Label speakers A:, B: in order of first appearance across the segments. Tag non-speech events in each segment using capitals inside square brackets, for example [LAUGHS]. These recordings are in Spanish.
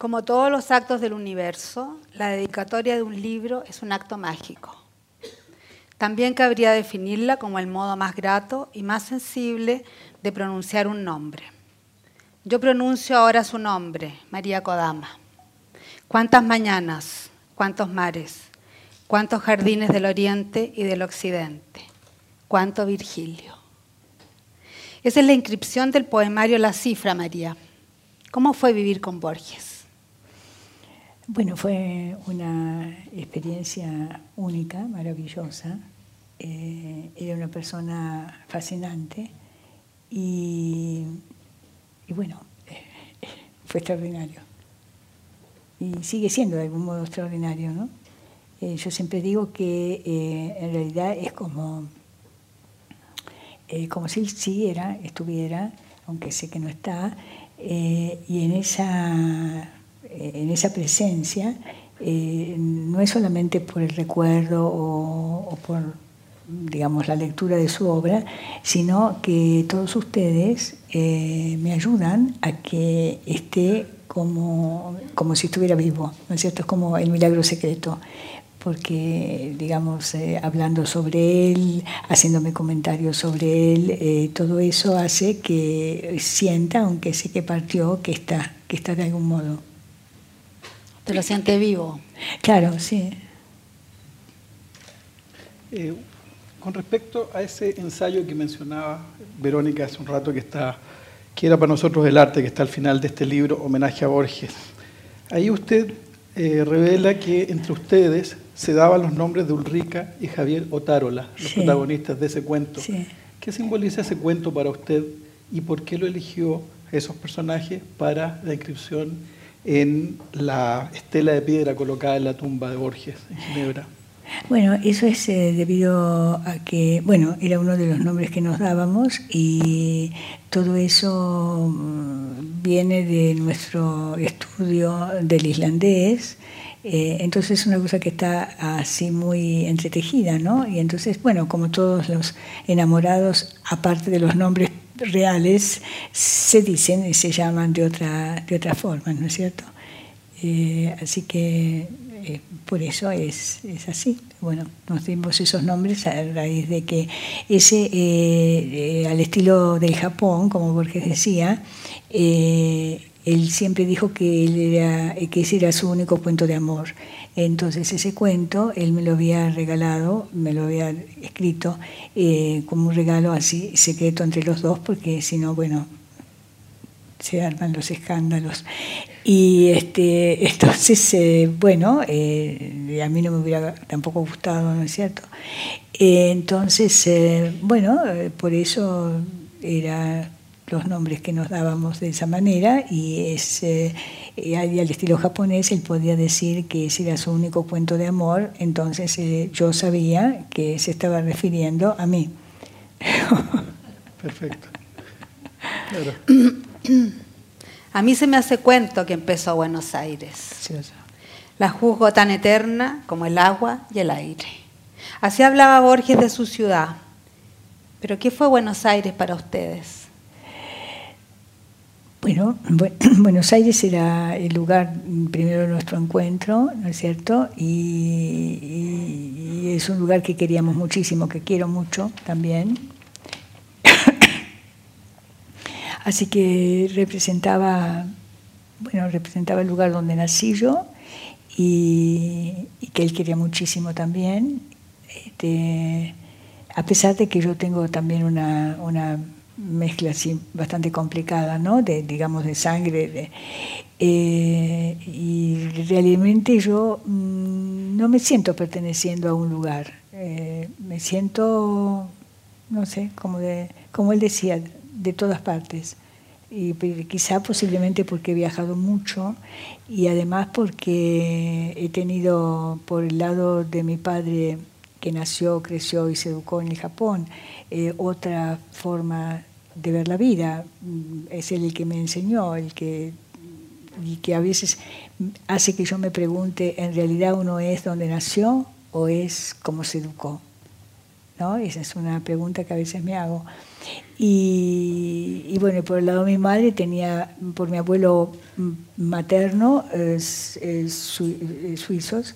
A: Como todos los actos del universo, la dedicatoria de un libro es un acto mágico. También cabría definirla como el modo más grato y más sensible de pronunciar un nombre. Yo pronuncio ahora su nombre, María Kodama. ¿Cuántas mañanas, cuántos mares, cuántos jardines del oriente y del occidente, cuánto Virgilio? Esa es la inscripción del poemario La Cifra, María. ¿Cómo fue vivir con Borges?
B: Bueno, fue una experiencia única, maravillosa. Eh, era una persona fascinante y, bueno, eh, [LAUGHS] fue extraordinario. Y sigue siendo de algún modo extraordinario, ¿no? Eh, yo siempre digo que en realidad es como, como si siguiera, estuviera, aunque sé que no está, y en esa en esa presencia, eh, no es solamente por el recuerdo o, por digamos, la lectura de su obra, sino que todos ustedes eh, me ayudan a que esté como, como si estuviera vivo, ¿no es cierto? Es como el milagro secreto, porque, digamos, eh, hablando sobre él, haciéndome comentarios sobre él, todo eso hace que sienta, aunque sé que partió, que está, que está de algún modo.
A: Te lo siente vivo.
B: Claro, sí.
C: Eh, con respecto a ese ensayo que mencionaba Verónica hace un rato, que, está, que era para nosotros el arte, que está al final de este libro, Homenaje a Borges, ahí usted eh, revela que entre ustedes se daban los nombres de Ulrica y Javier Otárola, los protagonistas de ese cuento. ¿Qué simboliza ese cuento para usted y por qué lo eligió esos personajes para la inscripción en la estela de piedra colocada en la tumba de Borges en Ginebra.
B: Bueno, eso es eh, debido a que, bueno, era uno de los nombres que nos dábamos y todo eso mm, viene de nuestro estudio del islandés. Eh, entonces es una cosa que está así muy entretejida, ¿no? Y entonces, bueno, como todos los enamorados, aparte de los nombres reales se dicen y se llaman de otra, de otra forma, ¿no es cierto? Eh, así que eh, por eso es, es, así. Bueno, nos dimos esos nombres a raíz de que ese, eh, al estilo del Japón, como Borges decía, él siempre dijo que, él era, que ese era su único cuento de amor. Entonces ese cuento él me lo había regalado, me lo había escrito eh, como un regalo así secreto entre los dos, porque si no, bueno, se arman los escándalos. Y este, [LAUGHS] entonces, eh, bueno, eh, a mí no me hubiera tampoco gustado, ¿no es cierto? entonces, bueno, por eso era los nombres que nos dábamos de esa manera y es eh, al estilo japonés él podía decir que ese era su único cuento de amor, entonces eh, yo sabía que se estaba refiriendo a mí.
C: Perfecto. [CLEARS THROAT]
A: A mí se me hace cuento que empezó Buenos Aires. La juzgo tan eterna como el agua y el aire. Así hablaba Borges de su ciudad. Pero ¿qué fue Buenos Aires para ustedes?
B: Bueno, [CLEARS THROAT] Buenos Aires era el lugar primero de nuestro encuentro, ¿no es cierto? Y, es un lugar que queríamos muchísimo, que quiero mucho también. [COUGHS] Así que representaba, bueno, representaba el lugar donde nací yo y, que él quería muchísimo también. Este, a pesar de que yo tengo también una mezcla así bastante complicada, ¿no? De, digamos, de sangre. Eh, y realmente yo mm, no me siento perteneciendo a un lugar. Eh, me siento, no sé, como, de, como él decía, de todas partes. Y quizá posiblemente porque he viajado mucho y además porque he tenido por el lado de mi padre que nació, creció y se educó en el Japón, eh, otra forma de ver la vida. Mm, es él el que me enseñó, el que, y que a veces hace que yo me pregunte, ¿en realidad uno es donde nació o es como se educó? ¿No? Esa es una pregunta que a veces me hago. Y, bueno, por el lado de mi madre tenía, por mi abuelo materno, suizos,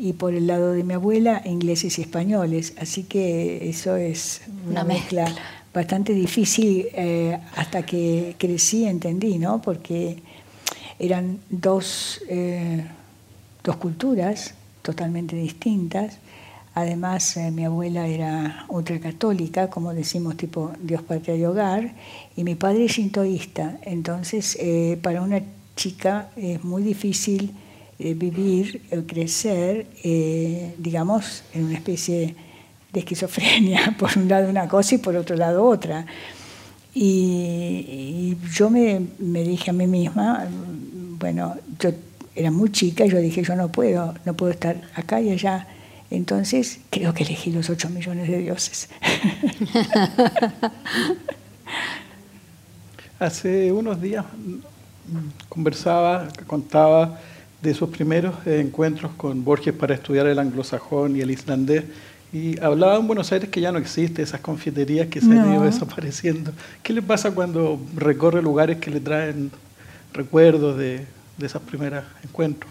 B: y por el lado de mi abuela, ingleses y españoles. Así que eso es una, mezcla. Bastante difícil eh, hasta que crecí, entendí, ¿no? Porque eran dos, eh, dos culturas totalmente distintas Además, eh, mi abuela era ultracatólica, como decimos, tipo Dios, patria y hogar, y mi padre es shintoísta. Entonces, para una chica es muy difícil eh, vivir, crecer, digamos, en una especie de esquizofrenia, [LAUGHS] por un lado una cosa y por otro lado otra. Y, yo me, me, dije a mí misma, bueno, yo era muy chica y yo dije, yo no puedo, no puedo estar acá y allá entonces, creo que elegí los 8 millones de dioses. [LAUGHS]
C: Hace unos días conversaba, contaba de sus primeros encuentros con Borges para estudiar el anglosajón y el islandés. Y hablaba en Buenos Aires que ya no existe esas confiterías que se han ido desapareciendo. ¿Qué le pasa cuando recorre lugares que le traen recuerdos de, de esos primeros encuentros?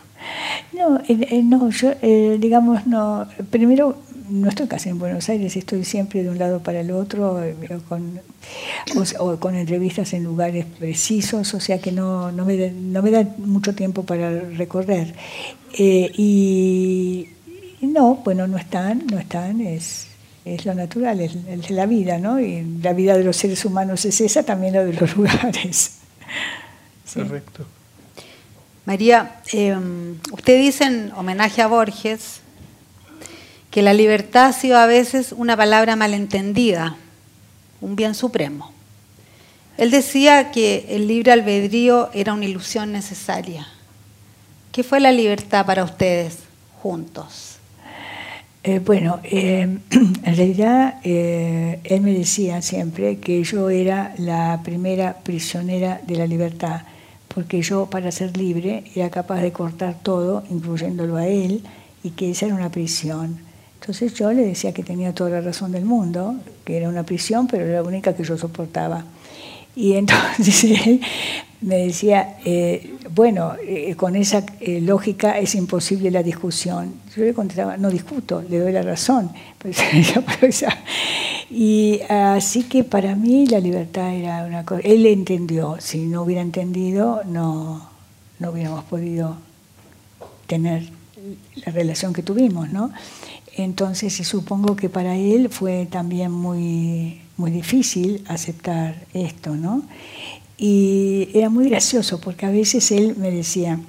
B: No, eh, no, yo, eh, digamos, no. Primero, no estoy casi en Buenos Aires, estoy siempre de un lado para el otro, eh, con, o, con entrevistas en lugares precisos, o sea que no, no, me, no me da mucho tiempo para recorrer. y, no, bueno, no están, no están, es, es lo natural, es, es, la vida, ¿no? Y la vida de los seres humanos es esa, también la de los [LAUGHS] lugares.
C: Correcto.
A: María, em, usted dice en homenaje a Borges que la libertad ha sido a veces una palabra malentendida, un bien supremo. Él decía que el libre albedrío era una ilusión necesaria. ¿Qué fue la libertad para ustedes juntos?
B: Eh, bueno, eh, [CLEARS THROAT] en realidad eh, él me decía siempre que yo era la primera prisionera de la libertad porque yo para ser libre era capaz de cortar todo, incluyéndolo a él, y que esa era una prisión. Entonces yo le decía que tenía toda la razón del mundo, que era una prisión, pero era la única que yo soportaba. Y entonces [LAUGHS] él me decía, eh, bueno, eh, con esa eh, lógica es imposible la discusión. Yo le contestaba, no discuto, le doy la razón. [LAUGHS] y así que para mí la libertad era una cosa, él entendió, si no hubiera entendido no, no hubiéramos podido tener la relación que tuvimos, ¿no? Entonces supongo que para él fue también muy, muy difícil aceptar esto, ¿no? Y era muy gracioso porque a veces él me decía,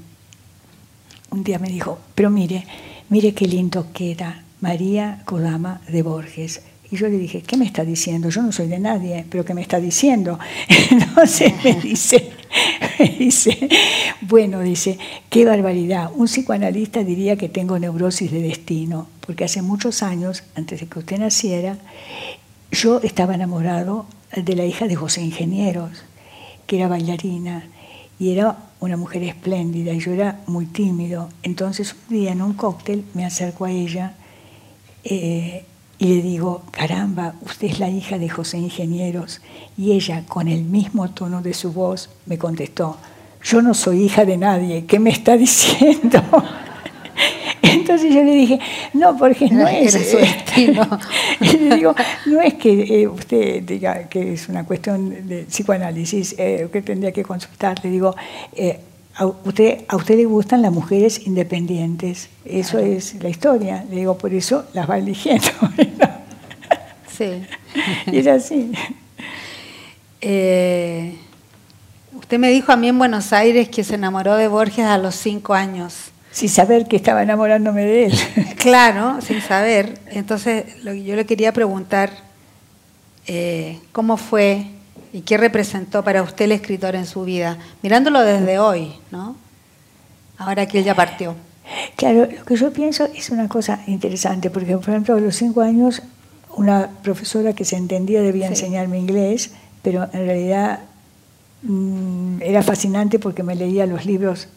B: un día me dijo, pero mire, mire qué lindo queda María Kodama de Borges. Y yo le dije, ¿qué me está diciendo? Yo no soy de nadie, pero ¿qué me está diciendo? [LAUGHS] Entonces me dice, me dice, bueno, dice, qué barbaridad. Un psicoanalista diría que tengo neurosis de destino, porque hace muchos años, antes de que usted naciera, yo estaba enamorado de la hija de José Ingenieros que era bailarina y era una mujer espléndida y yo era muy tímido. Entonces un día en un cóctel me acerco a ella eh, y le digo, caramba, usted es la hija de José Ingenieros. Y ella, con el mismo tono de su voz, me contestó, yo no soy hija de nadie, ¿qué me está diciendo? [LAUGHS] Entonces yo le dije, no, porque no, es su destino. [LAUGHS] le digo, no es que eh, usted diga que es una cuestión de psicoanálisis eh, que tendría que consultar. Le digo, eh, a, usted, a usted le gustan las mujeres independientes. Eso es la historia. Le digo, por eso las va eligiendo. [LAUGHS]
A: sí.
B: Y es así.
A: usted me dijo a mí en Buenos Aires que se enamoró de Borges a los cinco años
B: sin saber que estaba enamorándome de él. [LAUGHS]
A: Claro, sin saber. Entonces, lo que yo le quería preguntar, eh, ¿cómo fue y qué representó para usted el escritor en su vida? Mirándolo desde hoy, ¿no? Ahora que él ya partió.
B: Claro, lo que yo pienso es una cosa interesante, porque por ejemplo a los cinco años una profesora que se entendía debía enseñarme inglés, pero en realidad mm, era fascinante porque me leía los libros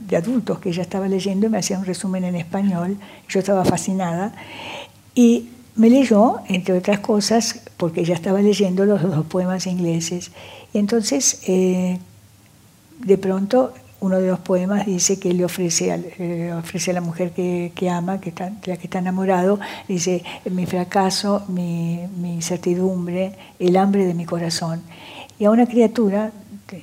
B: de adultos que ella estaba leyendo y me hacía un resumen en español. Yo estaba fascinada. Y me leyó, entre otras cosas, porque ella estaba leyendo los dos poemas ingleses. Y entonces, eh, de pronto, uno de los poemas dice que le ofrece a, ofrece a la mujer que, ama, que está, la que está enamorado, dice, mi fracaso, mi, mi incertidumbre, el hambre de mi corazón. Y a una criatura,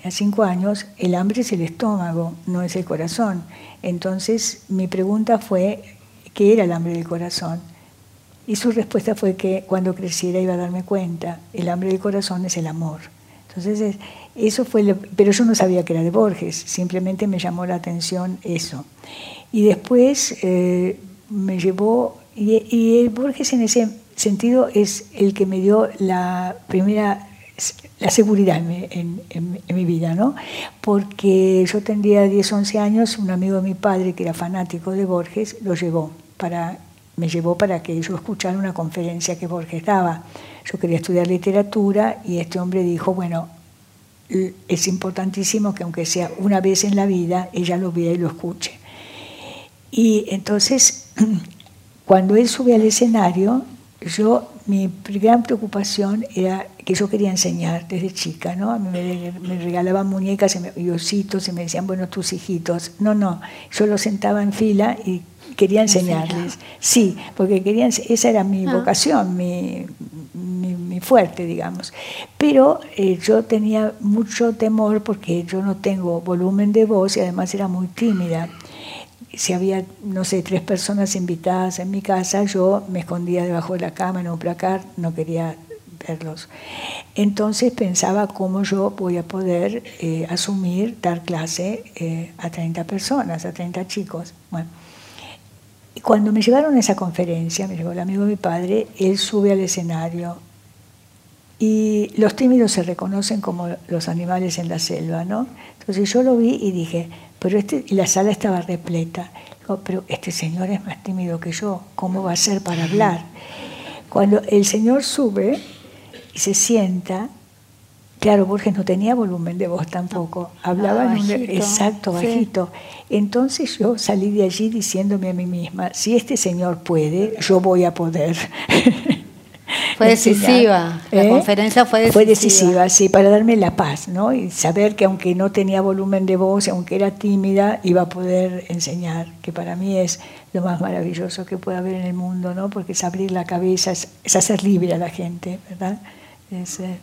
B: a cinco años, el hambre es el estómago, no es el corazón. Entonces mi pregunta fue, ¿qué era el hambre del corazón? Y su respuesta fue que cuando creciera iba a darme cuenta, el hambre del corazón es el amor. Entonces, eso fue, pero yo no sabía que era de Borges, simplemente me llamó la atención eso. Y después eh, me llevó, y, el Borges en ese sentido es el que me dio la primera, la seguridad en, en, mi vida, ¿no? Porque yo tendría 10, 11 años, un amigo de mi padre que era fanático de Borges, lo llevó para me llevó para que yo escuchara una conferencia que Borges daba. Yo quería estudiar literatura y este hombre dijo, bueno, es importantísimo que aunque sea una vez en la vida, ella lo vea y lo escuche. Y entonces, [CLEARS THROAT] cuando él sube al escenario, yo, mi gran preocupación era que yo quería enseñar desde chica, ¿no? A mí me, regalaban muñecas y, ositos y me decían, bueno, tus hijitos. No, no, yo los sentaba en fila y quería enseñarles. Sí, porque querían, esa era mi ah. vocación, mi, mi, fuerte, digamos. Pero eh, yo tenía mucho temor porque yo no tengo volumen de voz y además era muy tímida. Si había, no sé, tres personas invitadas en mi casa, yo me escondía debajo de la cama en un placar, no quería verlos. Entonces pensaba cómo yo voy a poder eh, asumir, dar clase eh, a 30 personas, a 30 chicos. Bueno, y cuando me llevaron a esa conferencia, me llevó el amigo de mi padre, él sube al escenario y los tímidos se reconocen como los animales en la selva, ¿no? Entonces yo lo vi y dije, pero este, y la sala estaba repleta. pero este señor es más tímido que yo, ¿cómo va a ser para hablar? Cuando el señor sube y se sienta, Claro, Borges no tenía volumen de voz tampoco, hablaba en un, exacto, bajito. Entonces yo salí de allí diciéndome a mí misma, si este señor puede, yo voy a poder. [LAUGHS]
A: Fue decisiva, la ¿Eh? conferencia fue decisiva.
B: Fue decisiva, sí, para darme la paz, ¿no? Y saber que aunque no tenía volumen de voz, aunque era tímida, iba a poder enseñar, que para mí es lo más maravilloso que puede haber en el mundo, ¿no? Porque es abrir la cabeza, es, hacer libre a la gente, ¿verdad? Es, eh,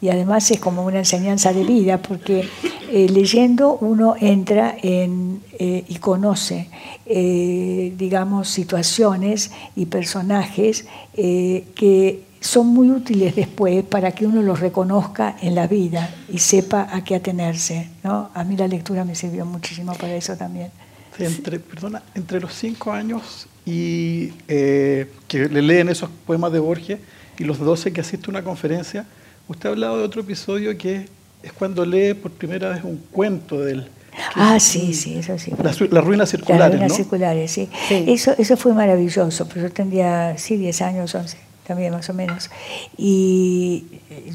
B: y además es como una enseñanza de vida, porque eh, leyendo uno entra en, eh, y conoce, eh, digamos, situaciones y personajes que son muy útiles después para que uno los reconozca en la vida y sepa a qué atenerse. ¿no? A mí la lectura me sirvió muchísimo para eso también.
C: Entre, perdona, entre los cinco años y que le leen esos poemas de Borges y los doce que asiste a una conferencia, Usted ha hablado de otro episodio que es cuando lee por primera vez un cuento del...
B: Ah, sí, sí, eso sí.
C: Las, ruinas circulares, Las ruinas
B: circulares, sí. Eso, eso fue maravilloso, pero yo tendría, sí, 10 años, 11, también más o menos. Y eh,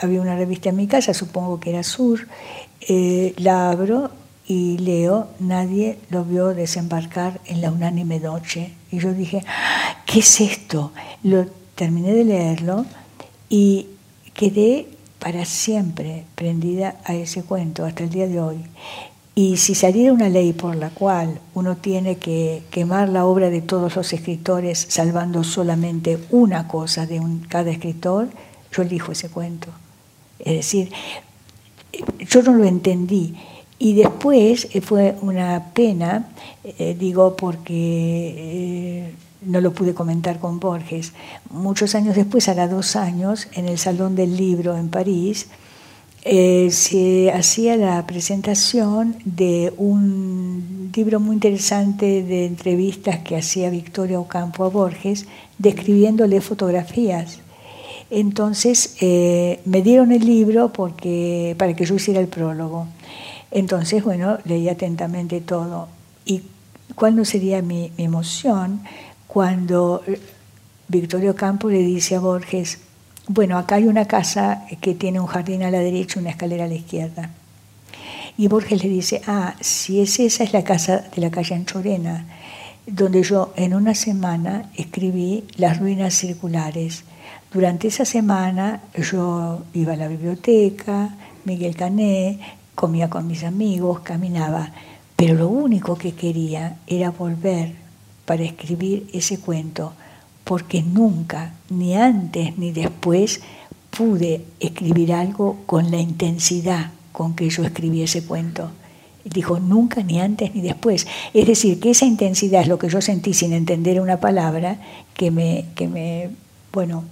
B: había una revista en mi casa, supongo que era Sur, eh, la abro y leo, nadie lo vio desembarcar en la unánime noche. Y yo dije, ah, ¿qué es esto? Lo terminé de leerlo y quedé para siempre prendida a ese cuento hasta el día de hoy. Y si saliera una ley por la cual uno tiene que quemar la obra de todos los escritores salvando solamente una cosa de un, cada escritor, yo elijo ese cuento. Es decir, yo no lo entendí. Y después eh, fue una pena, eh, digo, porque eh, no lo pude comentar con Borges. Muchos años después, hará dos años, en el Salón del Libro en París, eh, se hacía la presentación de un libro muy interesante de entrevistas que hacía Victoria Ocampo a Borges, describiéndole fotografías. Entonces eh, me dieron el libro porque, para que yo hiciera el prólogo. Entonces, bueno, leí atentamente todo. ¿Y cuál no sería mi, mi emoción cuando eh, Victorio Campo le dice a Borges, bueno, acá hay una casa que tiene un jardín a la derecha y una escalera a la izquierda. Y Borges le dice, ah, si es esa es la casa de la calle Anchorena. donde yo en una semana escribí Las ruinas circulares. Durante esa semana yo iba a la biblioteca, Miguel Cané, comía con mis amigos, caminaba, pero lo único que quería era volver para escribir ese cuento, porque nunca, ni antes ni después, pude escribir algo con la intensidad con que yo escribí ese cuento. Dijo, nunca, ni antes, ni después. Es decir, que esa intensidad es lo que yo sentí sin entender una palabra, que me, que me, bueno,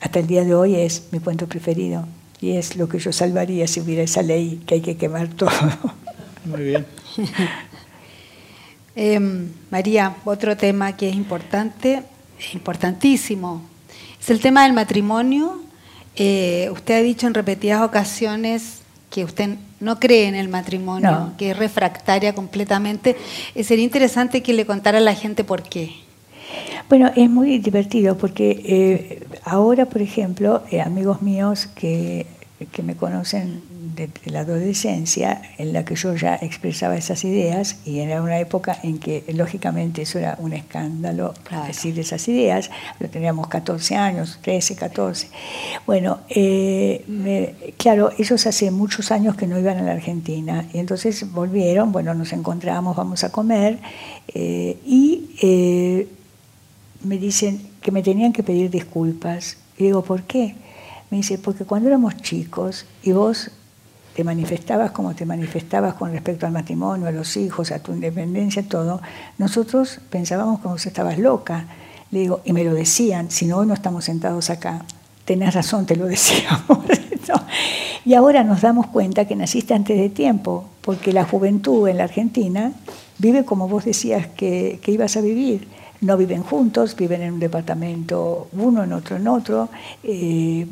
B: hasta el día de hoy es mi cuento preferido. Y es lo que yo salvaría si hubiera esa ley que hay que quemar todo.
C: Muy bien. [LAUGHS]
A: Em, María, otro tema que es importante, importantísimo, es el tema del matrimonio. Eh, usted ha dicho en repetidas ocasiones que usted no cree en el matrimonio, que es refractaria completamente. Eh, sería interesante que le contara a la gente por qué.
B: Bueno, es muy divertido porque eh, ahora, por ejemplo, amigos míos que, que me conocen de, la adolescencia en la que yo ya expresaba esas ideas y era una época en que lógicamente eso era un escándalo decir esas ideas, pero teníamos 14 años, 13, 14. Bueno, eh, claro, ellos hace muchos años que no iban a la Argentina y entonces volvieron, bueno, nos encontramos, vamos a comer eh, y eh, me dicen que me tenían que pedir disculpas. Y digo, ¿por qué? Me dice, porque cuando éramos chicos y vos te manifestabas como te manifestabas con respecto al matrimonio, a los hijos, a tu independencia, todo, nosotros pensábamos que vos estabas loca. Le digo, y me lo decían, si no, hoy no estamos sentados acá. Tenés razón, te lo [LAUGHS] decíamos. Y ahora nos damos cuenta que naciste antes de tiempo, porque la juventud en la Argentina vive como vos decías que, ibas a vivir. No viven juntos, viven en un departamento uno, en otro, en otro. Eh,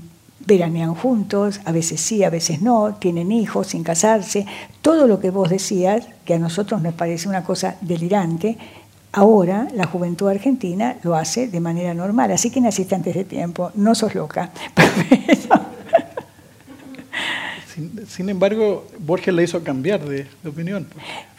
B: veranean juntos, a veces sí, a veces no, tienen hijos sin casarse, todo lo que vos decías, que a nosotros nos parece una cosa delirante, ahora la juventud argentina lo hace de manera normal, así que naciste antes de tiempo, no sos loca. [LAUGHS]
C: Sin, embargo, Borges le hizo cambiar de, opinión,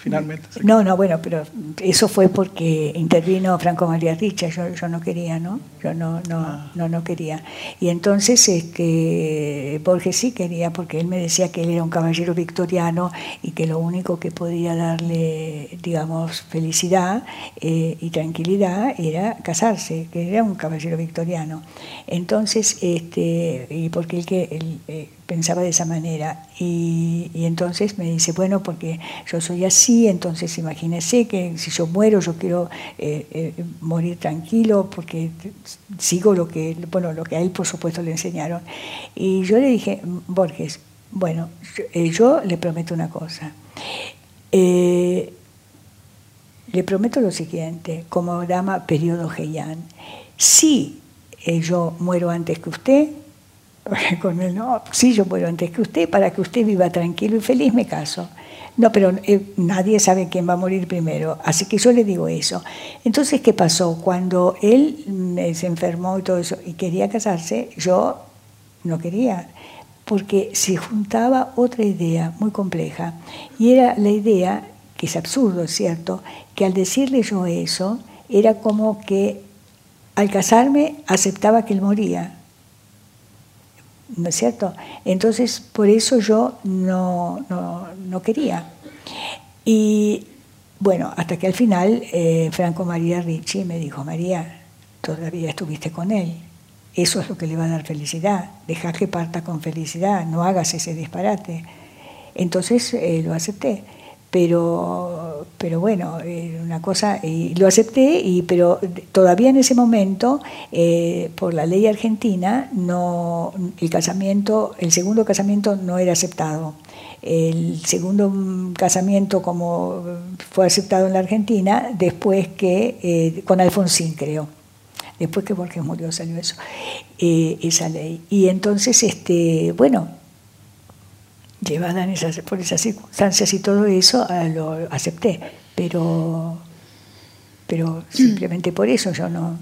C: finalmente.
B: No, no, bueno, pero eso fue porque intervino Franco María Richa, yo, yo no quería, ¿no? Yo no, no, ah. no, no quería. Y entonces este, Borges sí quería, porque él me decía que él era un caballero victoriano y que lo único que podía darle, digamos, felicidad eh, y tranquilidad era casarse, que era un caballero victoriano. Entonces, este, y porque él que... Él, eh, pensaba de esa manera. Y, entonces me dice, bueno, porque yo soy así, entonces imagínese que si yo muero, yo quiero eh, eh, morir tranquilo, porque sigo lo que, bueno, lo que a él por supuesto le enseñaron. Y yo le dije, Borges, bueno, yo, eh, le prometo una cosa. le prometo lo siguiente, como dama periodo Heian, si yo muero antes que usted, [LAUGHS] con él, no, sí, yo puedo antes que usted, para que usted viva tranquilo y feliz me caso. No, pero eh, nadie sabe quién va a morir primero, así que yo le digo eso. Entonces, ¿qué pasó? Cuando él se enfermó y todo eso y quería casarse, yo no quería, porque se juntaba otra idea muy compleja, y era la idea, que es absurdo, ¿cierto?, que al decirle yo eso, era como que al casarme aceptaba que él moría ¿no es cierto? Entonces, por eso yo no, no, quería. Y bueno, hasta que al final eh, Franco María Ricci me dijo, María, todavía estuviste con él. Eso es lo que le va a dar felicidad. Deja que parta con felicidad, no hagas ese disparate. Entonces eh, lo acepté pero, pero bueno, una cosa, y lo acepté, y, pero todavía en ese momento, eh, por la ley argentina, no, el casamiento, el segundo casamiento no era aceptado. El segundo casamiento, como fue aceptado en la Argentina, después que, eh, con Alfonsín creo, después que Borges murió salió eso, eh, esa ley. Y entonces, este, bueno, llevada en esas, por esas circunstancias y todo eso, ah, lo acepté. Pero, pero simplemente por eso yo no,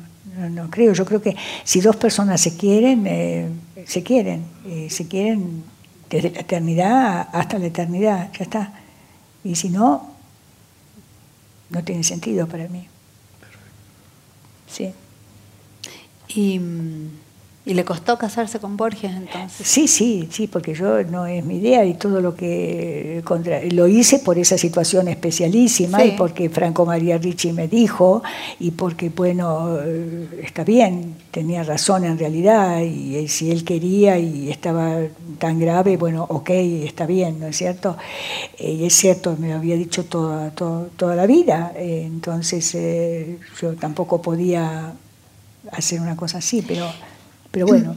B: no, creo. Yo creo que si dos personas se quieren, eh, se quieren. se quieren desde la eternidad hasta la eternidad, ya está. Y si no, no tiene sentido para mí. Sí.
A: Y mm, ¿Y le costó casarse con Borges entonces?
B: Sí, sí, sí, porque yo no es mi idea y todo lo que contra, lo hice por esa situación especialísima y porque Franco María Ricci me dijo y porque, bueno, eh, está bien, tenía razón en realidad y, si él quería y estaba tan grave, bueno, ok, está bien, ¿no es cierto? Eh, y es cierto, me lo había dicho toda, toda, la vida, eh, entonces yo tampoco podía hacer una cosa así, pero... Pero bueno.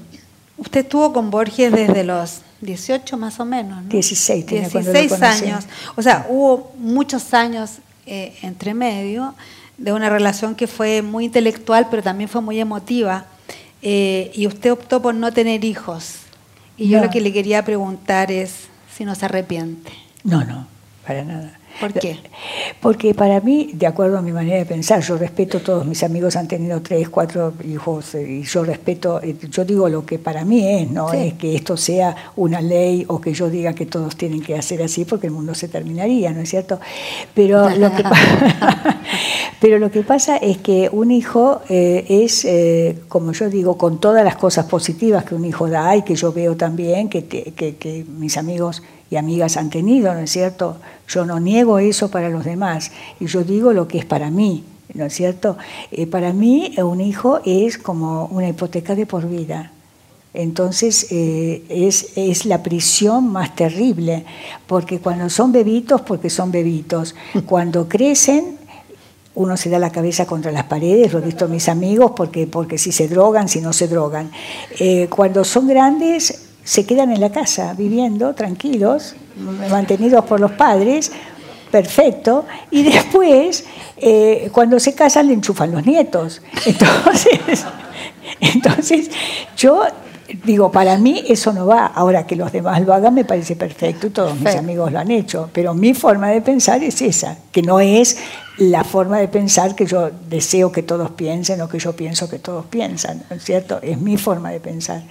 A: Usted estuvo con Borges desde los 18 más o menos, ¿no?
B: 16,
A: tenía 16 años. O sea, hubo muchos años eh, entre medio de una relación que fue muy intelectual, pero también fue muy emotiva. Eh, y usted optó por no tener hijos. Y yo lo que le quería preguntar es si no se arrepiente.
B: No, no, para nada.
A: ¿Por qué?
B: Porque para mí, de acuerdo a mi manera de pensar, yo respeto, todos mis amigos han tenido tres, cuatro hijos, eh, y yo respeto, eh, yo digo lo que para mí es, no es que esto sea una ley o que yo diga que todos tienen que hacer así porque el mundo se terminaría, ¿no es cierto? Pero [LAUGHS] lo que, [LAUGHS] pero lo que pasa es que un hijo eh, es, como yo digo, con todas las cosas positivas que un hijo da y que yo veo también, que, que, que mis amigos y amigas han tenido, ¿no es cierto? Yo no niego eso para los demás y yo digo lo que es para mí, ¿no es cierto? Eh, para mí un hijo es como una hipoteca de por vida. Entonces eh, es, es, la prisión más terrible, porque cuando son bebitos, porque son bebitos, cuando crecen, uno se da la cabeza contra las paredes, lo he visto a mis amigos, porque, porque si se drogan, si no se drogan. Eh, cuando son grandes, se quedan en la casa viviendo tranquilos, mantenidos por los padres, perfecto, y después, eh, cuando se casan, le enchufan los nietos. [LAUGHS] Entonces, entonces, yo digo, para mí eso no va. Ahora que los demás lo hagan me parece perfecto y todos mis amigos lo han hecho, pero mi forma de pensar es esa, que no es la forma de pensar que yo deseo que todos piensen o que yo pienso que todos piensan, ¿no es cierto? Es mi forma de pensar.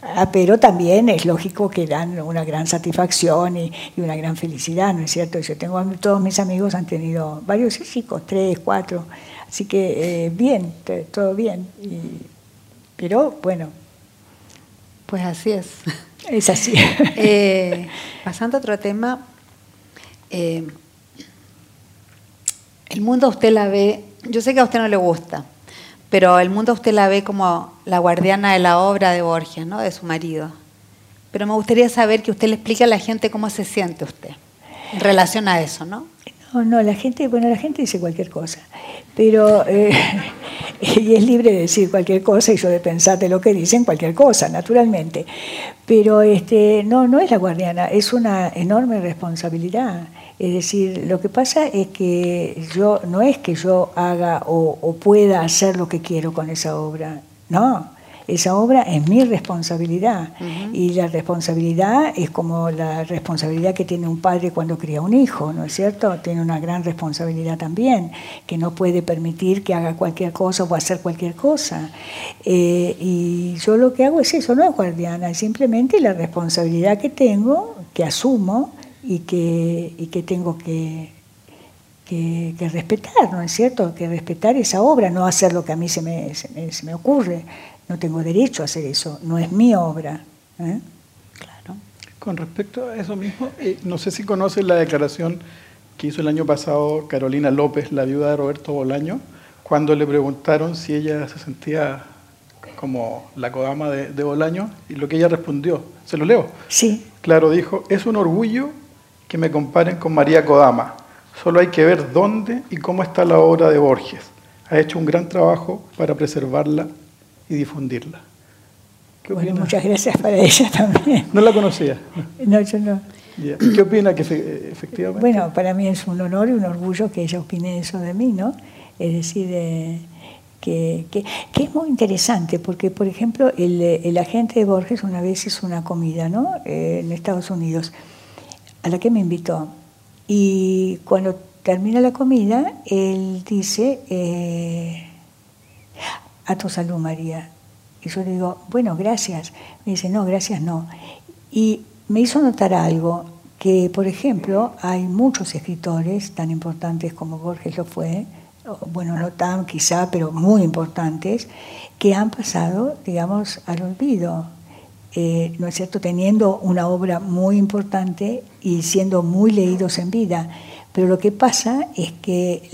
B: Ah, pero también es lógico que dan una gran satisfacción y, una gran felicidad, ¿no es cierto? Yo tengo todos mis amigos han tenido varios chicos, tres, cuatro, así que eh, bien, todo bien. pero bueno.
A: Pues así es.
B: Es así. [LAUGHS]
A: Eh, [LAUGHS] pasando a otro tema, eh, el mundo a usted la ve, yo sé que a usted no le gusta, pero el mundo usted la ve como la guardiana de la obra de Borges, ¿no? de su marido. Pero me gustaría saber que usted le explique a la gente cómo se siente usted en relación a eso, ¿no?
B: No, no, la gente, bueno, la gente dice cualquier cosa, pero eh, [LAUGHS] y es libre de decir cualquier cosa y yo de pensar de lo que dicen cualquier cosa, naturalmente. Pero este, no, no es la guardiana, es una enorme responsabilidad. Es decir, lo que pasa es que yo no es que yo haga o, pueda hacer lo que quiero con esa obra, no. Esa obra es mi responsabilidad y la responsabilidad es como la responsabilidad que tiene un padre cuando cría un hijo, ¿no es cierto? Tiene una gran responsabilidad también, que no puede permitir que haga cualquier cosa o hacer cualquier cosa. Eh, y yo lo que hago es eso, no es guardiana, es simplemente la responsabilidad que tengo, que asumo, y que, y que tengo que, que, respetar, ¿no es cierto? Que respetar esa obra, no hacer lo que a mí se me, se me, ocurre. No tengo derecho a hacer eso, no es mi obra. ¿eh?
C: Claro. Con respecto a eso mismo, eh, no sé si conocen la declaración que hizo el año pasado Carolina López, la viuda de Roberto Bolaño, cuando le preguntaron si ella se sentía como la Kodama de, de Bolaño, y lo que ella respondió, se lo leo.
B: Sí.
C: Claro, dijo, es un orgullo que me comparen con María Kodama. Solo hay que ver dónde y cómo está la obra de Borges. Ha hecho un gran trabajo para preservarla y difundirla.
B: bueno, muchas gracias para ella también.
C: ¿No la conocía?
B: No, yo no.
C: ¿Qué opina que efectivamente?
B: Bueno, para mí es un honor y un orgullo que ella opine eso de mí, ¿no? Es decir, eh, que, que, es muy interesante, porque, por ejemplo, el, el, agente de Borges una vez hizo una comida, ¿no? Eh, en Estados Unidos a la que me invitó. Y cuando termina la comida, él dice, eh, a tu salud, María. Y yo le digo, bueno, gracias. Me dice, no, gracias no. Y me hizo notar algo, que, por ejemplo, hay muchos escritores tan importantes como Borges lo fue, bueno, no tan quizá, pero muy importantes, que han pasado, digamos, al olvido. Eh, ¿No es cierto? Teniendo una obra muy importante y siendo muy leídos en vida. Pero lo que pasa es que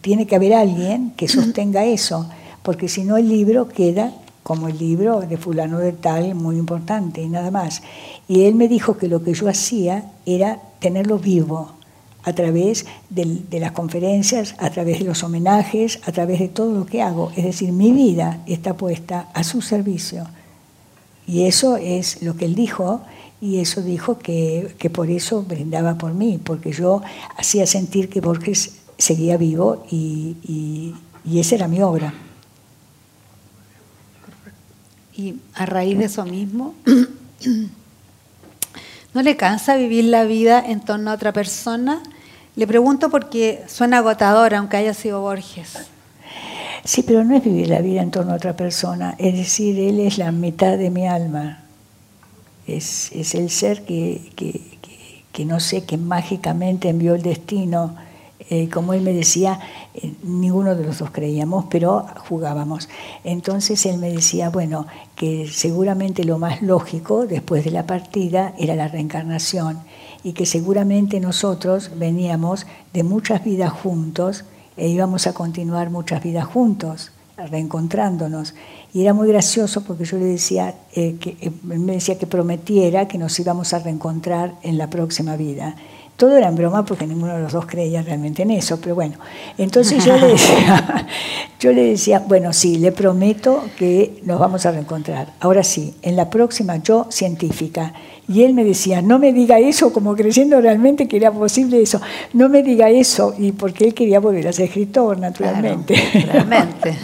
B: tiene que haber alguien que sostenga eso, porque si no el libro queda como el libro de fulano de tal, muy importante y nada más. Y él me dijo que lo que yo hacía era tenerlo vivo a través de, las conferencias, a través de los homenajes, a través de todo lo que hago. Es decir, mi vida está puesta a su servicio. Y eso es lo que él dijo, y eso dijo que, por eso brindaba por mí, porque yo hacía sentir que Borges seguía vivo y, y esa era mi obra.
A: Y a raíz de eso mismo, [CLEARS THROAT] ¿no le cansa vivir la vida en torno a otra persona? Le pregunto porque suena agotador, aunque haya sido Borges.
B: Sí, pero no es vivir la vida en torno a otra persona, es decir, él es la mitad de mi alma, es, el ser que, que no sé, que mágicamente envió el destino eh, como él me decía, eh, ninguno de los dos creíamos, pero jugábamos. Entonces él me decía, bueno, que seguramente lo más lógico después de la partida era la reencarnación y que seguramente nosotros veníamos de muchas vidas juntos e íbamos a continuar muchas vidas juntos reencontrándonos. Y era muy gracioso porque yo le decía, eh, que, él me decía que prometiera que nos íbamos a reencontrar en la próxima vida. Todo era en broma porque ninguno de los dos creía realmente en eso, pero bueno. Entonces yo le decía, [LAUGHS] yo le decía, bueno, sí, le prometo que nos vamos a reencontrar. Ahora sí, en la próxima yo científica. Y él me decía, no me diga eso, como creyendo realmente que era posible eso. No me diga eso, y porque él quería volver a ser escritor, naturalmente.
A: realmente.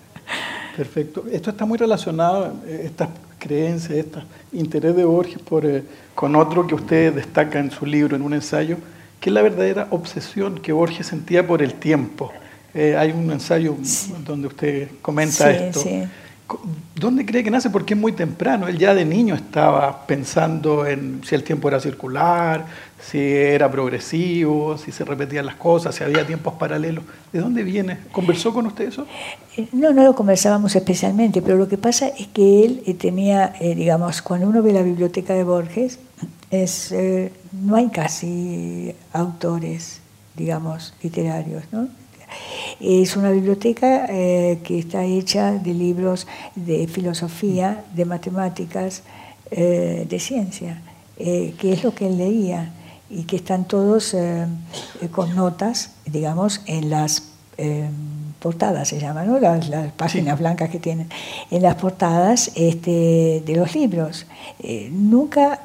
A: [LAUGHS]
C: Perfecto. Esto está muy relacionado, eh, estas creencias, este interés de Borges por, eh, con otro que usted destaca en su libro, en un ensayo, que es la verdadera obsesión que Borges sentía por el tiempo. Eh, hay un ensayo donde usted comenta esto. ¿Dónde cree que nace? Porque es muy temprano. Él ya de niño estaba pensando en si el tiempo era circular, si era progresivo, si se repetían las cosas, si había tiempos paralelos. ¿De dónde viene? ¿Conversó con usted eso?
B: Eh, no, no lo conversábamos especialmente, pero lo que pasa es que él eh, tenía, eh, digamos, cuando uno ve la biblioteca de Borges, es, no hay casi autores, digamos, literarios, ¿no? Es una biblioteca eh, que está hecha de libros de filosofía, de matemáticas, eh, de ciencia, eh, que es lo que él leía y que están todos con notas, digamos, en las portadas se llaman, ¿no? las, páginas blancas que tienen, en las portadas este, de los libros. nunca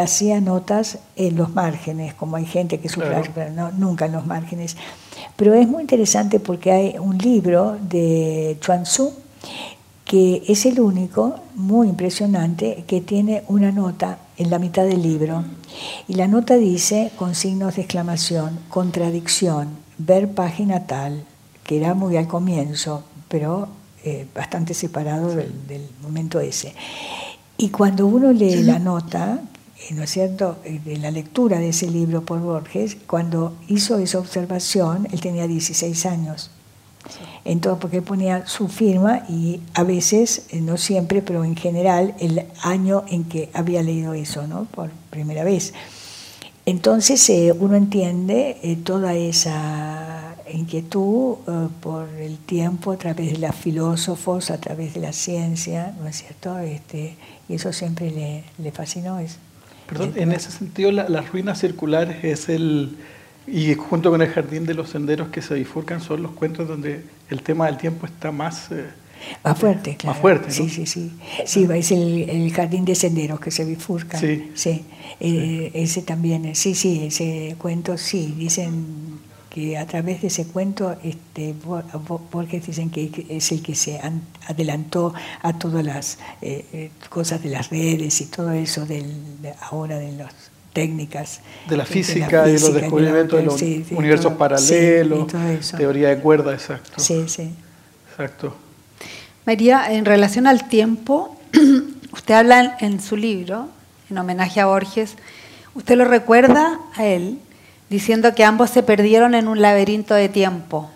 B: hacía notas en los márgenes, como hay gente que subraya, pero no, nunca en los márgenes. Pero es muy interesante porque hay un libro de Chuan Tzu que es el único, muy impresionante, que tiene una nota en la mitad del libro. Y la nota dice, con signos de exclamación, contradicción, ver página tal, que era muy al comienzo, pero eh, bastante separado del, del momento ese. Y cuando uno lee la nota, ¿no es cierto?, en la lectura de ese libro por Borges, cuando hizo esa observación, él tenía 16 años. Entonces, porque él ponía su firma y a veces, eh, no siempre, pero en general, el año en que había leído eso, ¿no? Por primera vez. Entonces, eh, uno entiende eh, toda esa inquietud por el tiempo a través de los filósofos, a través de la ciencia, ¿no es cierto? Este, y eso siempre le, le fascinó. Eso.
C: Perdón, en ese sentido, las ruinas circulares es el. Y junto con el jardín de los senderos que se bifurcan, son los cuentos donde el tema del tiempo está más.
B: Eh, más fuerte, claro.
C: Más fuerte.
B: Sí, sí, sí. Sí, es el, el, jardín de senderos que se bifurcan. Sí. sí. Eh, ese también, sí, sí, ese cuento, sí. Dicen que a través de ese cuento, este, Borges dicen que es el que se adelantó a todas las eh, eh, cosas de las redes y todo eso del, ahora de las técnicas.
C: De la física, de, los descubrimientos de, los universos paralelos, teoría de cuerda, exacto.
B: Sí, sí.
C: Exacto.
A: María, en relación al tiempo, [CLEARS THROAT] usted habla en su libro, en homenaje a Borges, Usted lo recuerda a él diciendo que ambos se perdieron en un laberinto de tiempo.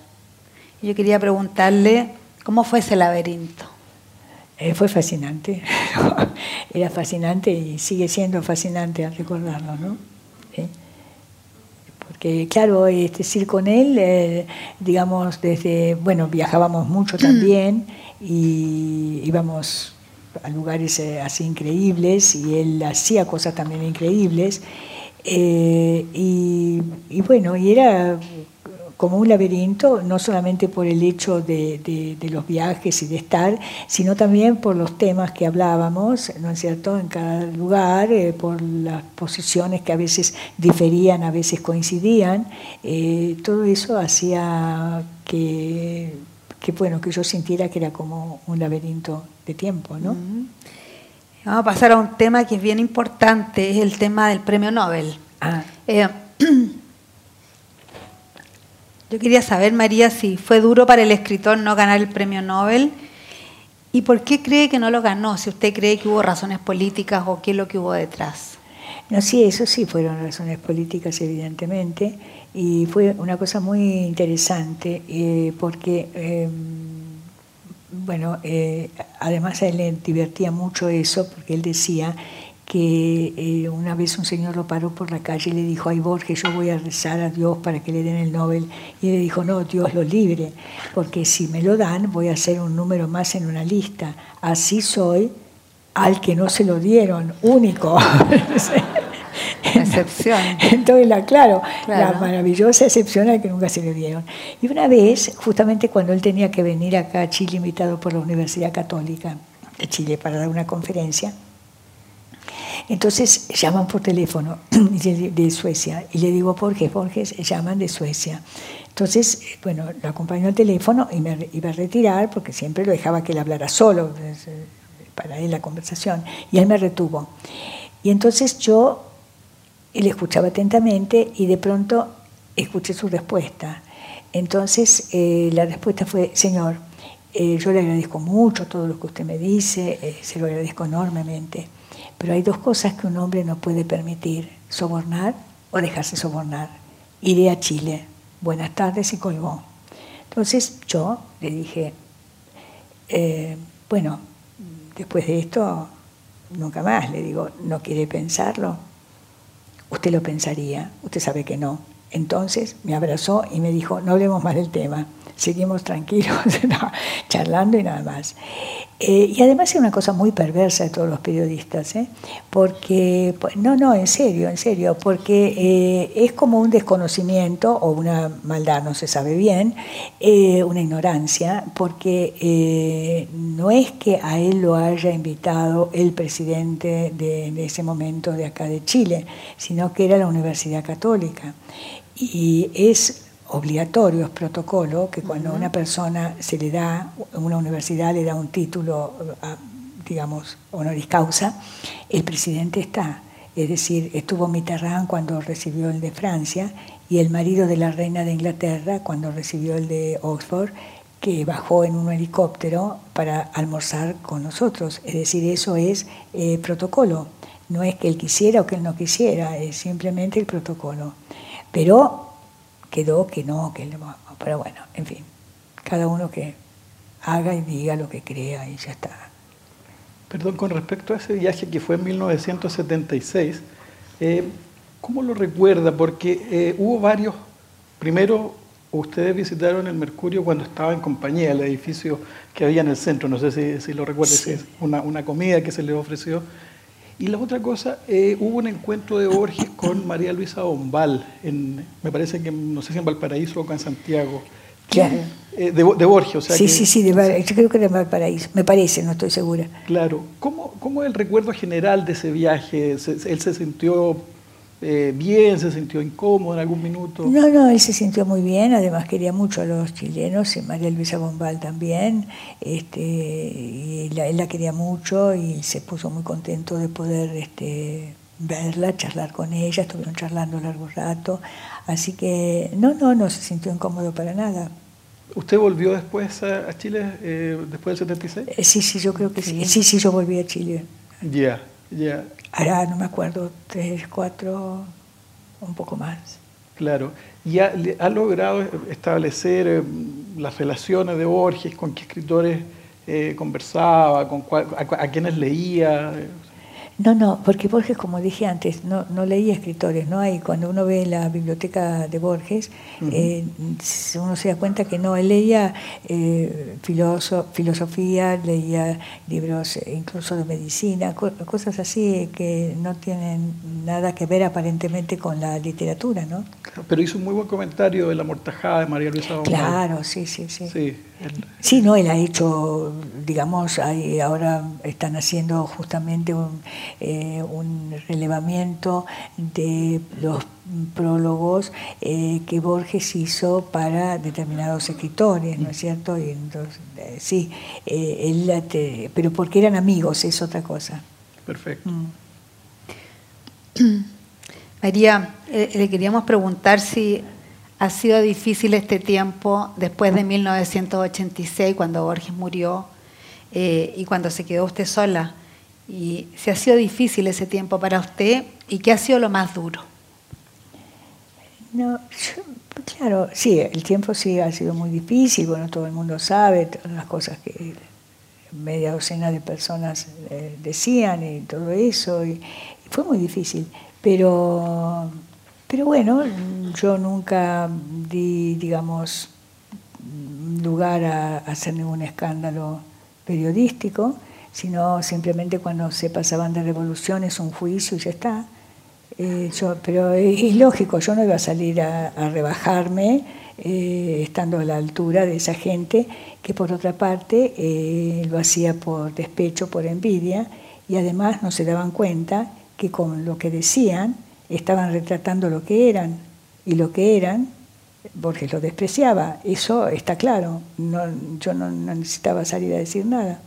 A: Yo quería preguntarle, ¿cómo fue ese laberinto?
B: Eh, fue fascinante, [LAUGHS] era fascinante y sigue siendo fascinante al recordarlo, ¿no? Porque, claro, es decir, con él, eh, digamos, desde, bueno, viajábamos mucho también y íbamos a lugares eh, así increíbles y él hacía cosas también increíbles. Y, bueno, y era como un laberinto, no solamente por el hecho de, los viajes y de estar, sino también por los temas que hablábamos, ¿no es cierto?, en cada lugar, eh, por las posiciones que a veces diferían, a veces coincidían. Eh, todo eso hacía que, bueno, que yo sintiera que era como un laberinto de tiempo, ¿no?
A: Vamos a pasar a un tema que es bien importante, es el tema del premio Nobel. Ah. Eh, Yo quería saber, María, si fue duro para el escritor no ganar el premio Nobel y por qué cree que no lo ganó, si usted cree que hubo razones políticas o qué es lo que hubo detrás.
B: No, sí, eso sí fueron razones políticas, evidentemente, y fue una cosa muy interesante eh, porque, em, bueno, eh, además a él le divertía mucho eso, porque él decía que eh, una vez un señor lo paró por la calle y le dijo, ay Borges, yo voy a rezar a Dios para que le den el Nobel. Y le dijo, no, Dios lo libre, porque si me lo dan voy a ser un número más en una lista. Así soy al que no se lo dieron, único. [LAUGHS]
A: excepción. [LAUGHS]
B: Entonces, la, claro, la maravillosa excepción al que nunca se le dieron. Y una vez, justamente cuando él tenía que venir acá a Chile, invitado por la Universidad Católica de Chile para dar una conferencia, entonces llaman por teléfono [CLEARS THROAT] de Suecia y le digo, ¿por qué? Porque llaman de Suecia. Entonces, bueno, lo acompañó al teléfono y me iba a retirar porque siempre lo dejaba que él hablara solo, para él la conversación, y él me retuvo. Y entonces yo le escuchaba atentamente y de pronto escuché su respuesta. Entonces eh, la respuesta fue, Señor, eh, yo le agradezco mucho todo lo que usted me dice, se lo agradezco enormemente. Pero hay dos cosas que un hombre no puede permitir, sobornar o dejarse sobornar. Iré a Chile. Buenas tardes y colgó. Entonces yo le dije, eh, bueno, después de esto, nunca más. Le digo, ¿no quiere pensarlo? Usted lo pensaría, usted sabe que no. Entonces me abrazó y me dijo, no hablemos más del tema seguimos tranquilos, [LAUGHS] charlando y nada más. Eh, y además es una cosa muy perversa de todos los periodistas, ¿eh? porque, pues, no, no, en serio, en serio, porque eh, es como un desconocimiento o una maldad, no se sabe bien, una ignorancia, porque no es que a él lo haya invitado el presidente de, de ese momento de acá de Chile, sino que era la Universidad Católica. Y es obligatorio, es protocolo, que cuando a una persona se le da, una universidad le da un título, digamos, honoris causa, el presidente está. Es decir, estuvo Mitterrand cuando recibió el de Francia y el marido de la reina de Inglaterra cuando recibió el de Oxford, que bajó en un helicóptero para almorzar con nosotros. Es decir, eso es eh, protocolo. No es que él quisiera o que él no quisiera, es simplemente el protocolo. Pero quedó que no, que pero bueno, en fin, cada uno que haga y diga lo que crea y ya está.
C: Perdón, con respecto a ese viaje que fue en 1976, eh, ¿cómo lo recuerda? Porque eh, hubo varios, primero ustedes visitaron el Mercurio cuando estaba en compañía, el edificio que había en el centro, no sé si, lo recuerda, es una, una comida que se le ofreció y la otra cosa, eh, hubo un encuentro de Borges con María Luisa Bombal, en, me parece que no sé si en Valparaíso o en Santiago.
B: Claro.
C: Eh, de, Borges, o sea.
B: Sí, sí, sí, de, yo creo que de Valparaíso, me parece, no estoy segura.
C: Claro. ¿Cómo, cómo es el recuerdo general de ese viaje? ¿Él se sintió eh, bien, se sintió incómodo en algún minuto.
B: No, no, él se sintió muy bien, además quería mucho a los chilenos, y María Luisa Bombal también, este, y él la quería mucho y se puso muy contento de poder este, verla, charlar con ella, estuvieron charlando largo rato, así que no, no, no se sintió incómodo para nada.
C: ¿Usted volvió después a, Chile, eh, después del 76?
B: sí, sí, yo creo que sí. Sí, sí, yo volví a Chile.
C: Ya. Ya.
B: Hará, no me acuerdo, tres, cuatro, un poco más.
C: Claro. ¿Y ha, logrado establecer eh, las relaciones de Borges, con qué escritores eh, conversaba, con cuál, a, a, quienes leía?
B: No, no, porque Borges, como dije antes, no, no leía escritores, no hay, cuando uno ve la biblioteca de Borges, uh -huh. eh, uno se da cuenta que no, él leía eh, filoso, filosofía, leía libros eh, incluso de medicina, co cosas así que no tienen nada que ver aparentemente con la literatura, ¿no?
C: Pero hizo un muy buen comentario de la mortajada de María Luisa Bomar.
B: Claro, sí, sí, sí.
C: Sí.
B: Sí, no, él ha hecho, digamos, hay, ahora están haciendo justamente un, eh, un relevamiento de los prólogos eh, que Borges hizo para determinados escritores, ¿no es cierto? Y entonces, eh, sí, él te, pero porque eran amigos, es otra cosa.
C: Perfecto.
A: Mm. María, eh, le queríamos preguntar si ha sido difícil este tiempo después de 1986, cuando Borges murió eh, y cuando se quedó usted sola. Y si ha sido difícil ese tiempo para usted y qué ha sido lo más duro.
B: No, claro, sí, el tiempo sí ha sido muy difícil, bueno, todo el mundo sabe todas las cosas que media docena de personas eh, decían y todo eso, y fue muy difícil. Pero, pero bueno, yo nunca di, digamos, lugar a, hacer ningún escándalo periodístico, sino simplemente cuando se pasaban de revoluciones un juicio y ya está. Eh, yo, pero es, lógico, yo no iba a salir a, a rebajarme eh, estando a la altura de esa gente que por otra parte eh, lo hacía por despecho, por envidia, y además no se daban cuenta que con lo que decían estaban retratando lo que eran y lo que eran Borges lo despreciaba. Eso está claro. No, yo no, no, necesitaba salir a decir nada.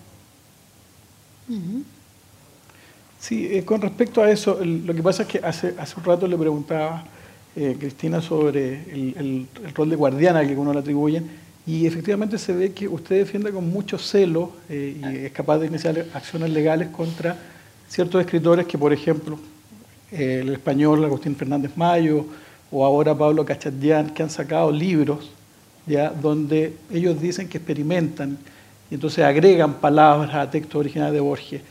C: Sí eh, con respecto a eso el, lo que pasa es que hace, hace un rato le preguntaba eh, Cristina sobre el, el, el, rol de guardiana que uno le atribuye y efectivamente se ve que usted defiende con mucho celo eh, y es capaz de iniciar acciones legales contra ciertos escritores que, por ejemplo, eh, el español Agustín Fernández Mayo o ahora Pablo Cachadián, que han sacado libros ya donde ellos dicen que experimentan y entonces agregan palabras a textos originales de Borges.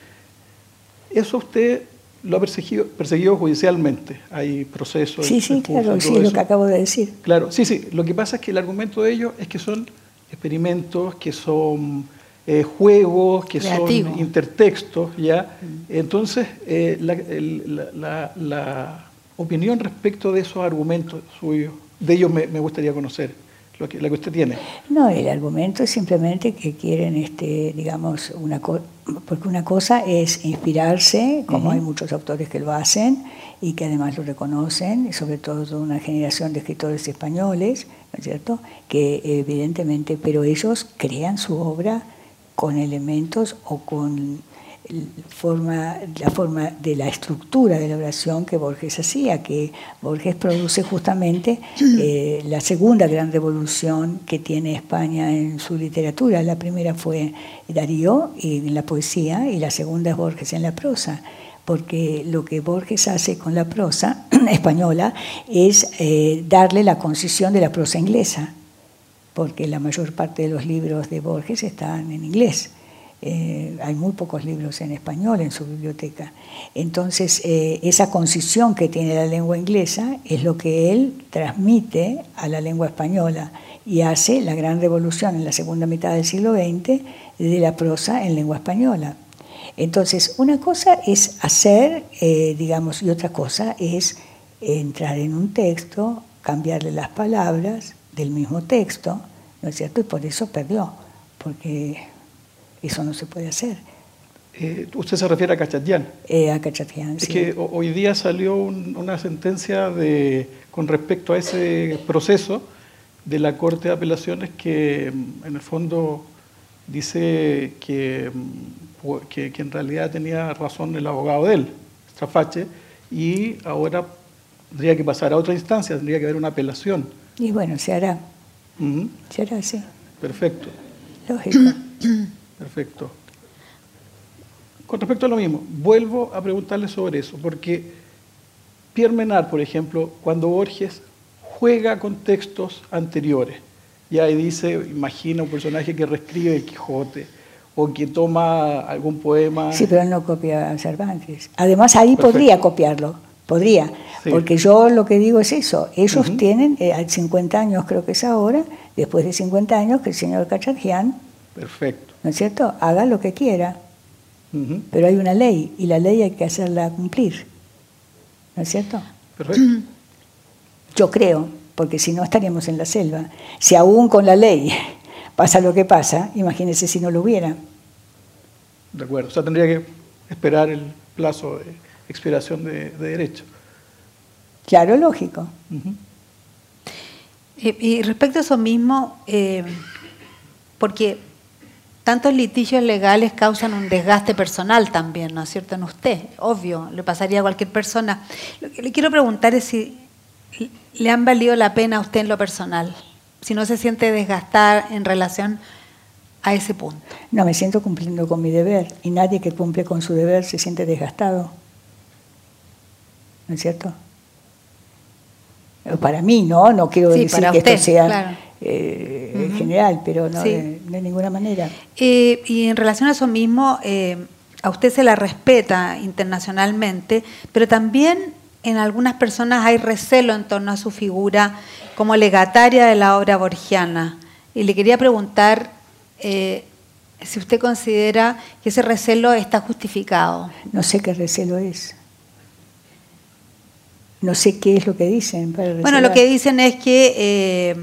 C: Eso usted lo ha perseguido, perseguido judicialmente. Hay procesos.
B: Sí, sí, claro, sí, eso. lo que acabo de decir.
C: Claro, sí, sí. Lo que pasa es que el argumento de ellos es que son experimentos, que son eh, juegos, que Creativo. son intertextos, ¿ya? Mm. Entonces, eh, la, el, la, la, opinión respecto de esos argumentos suyos, de ellos me, me gustaría conocer, lo que, la que usted tiene.
B: No, el argumento es simplemente que quieren, este, digamos, una porque una cosa es inspirarse, como uh -huh. hay muchos autores que lo hacen y que además lo reconocen, y sobre todo una generación de escritores españoles, ¿no es cierto?, que evidentemente, pero ellos crean su obra con elementos o con forma, la forma de la estructura de la oración que Borges hacía, que Borges produce justamente eh, la segunda gran revolución que tiene España en su literatura. La primera fue Darío en la poesía y la segunda es Borges en la prosa porque lo que Borges hace con la prosa [CLEARS THROAT] española es eh, darle la concisión de la prosa inglesa, porque la mayor parte de los libros de Borges están en inglés. Eh, hay muy pocos libros en español en su biblioteca. Entonces, eh, esa concisión que tiene la lengua inglesa es lo que él transmite a la lengua española y hace la gran revolución en la segunda mitad del siglo XX de la prosa en lengua española. Entonces, una cosa es hacer, eh, digamos, y otra cosa es entrar en un texto, cambiarle las palabras del mismo texto, ¿no es cierto? Y por eso perdió, porque eso no se puede hacer.
C: Eh, ¿Usted se refiere a Cachatián?
B: Eh, a Cachatián,
C: Es
B: sí.
C: que hoy día salió un, una sentencia de, con respecto a ese proceso de la Corte de Apelaciones que mm, en el fondo dice que, mm, que, que en realidad tenía razón el abogado de él, Strafache, y ahora tendría que pasar a otra instancia, tendría que haber una apelación.
B: Y bueno, se hará. Uh -huh. Se hará, sí.
C: Perfecto.
B: Lógico. [COUGHS]
C: Perfecto. con respecto a lo mismo, vuelvo a preguntarle sobre eso, porque Pierre Menard, por ejemplo, cuando Borges juega con textos anteriores, y ahí dice, imagina un personaje que reescribe el Quijote, o que toma algún poema.
B: Sí, pero no copia a Cervantes. Además, ahí podría copiarlo, podría, porque yo lo que digo es eso, ellos tienen, eh, hay 50 años creo que es ahora, después de 50 años que el señor Cacharjian,
C: Perfecto.
B: ¿no es cierto?, haga lo que quiera. Pero hay una ley y la ley hay que hacerla cumplir. ¿No es cierto?
C: Perfecto. [CLEARS THROAT]
B: Yo creo, porque si no estaríamos en la selva. Si aún con la ley [LAUGHS] pasa lo que pasa, imagínese si no lo hubiera.
C: De acuerdo, o sea, tendría que esperar el plazo de expiración de, derecho.
B: Claro, lógico.
A: y, respecto a eso mismo, eh, porque tantos litigios legales causan un desgaste personal también, ¿no es cierto? En usted, obvio, le pasaría a cualquier persona. Lo que le quiero preguntar es si le han valido la pena a usted en lo personal, si no se siente desgastar en relación a ese punto.
B: No, me siento cumpliendo con mi deber y nadie que cumple con su deber se siente desgastado. ¿No es cierto? Para mí, ¿no? No quiero decir que esto sea eh, en general, pero no de, ninguna manera.
A: Eh, y en relación a eso mismo, eh, a usted se la respeta internacionalmente, pero también en algunas personas hay recelo en torno a su figura como legataria de la obra borgiana. Y le quería preguntar si usted considera que ese recelo está justificado.
B: No sé qué recelo es. No sé qué es lo que dicen.
A: bueno, lo que dicen es que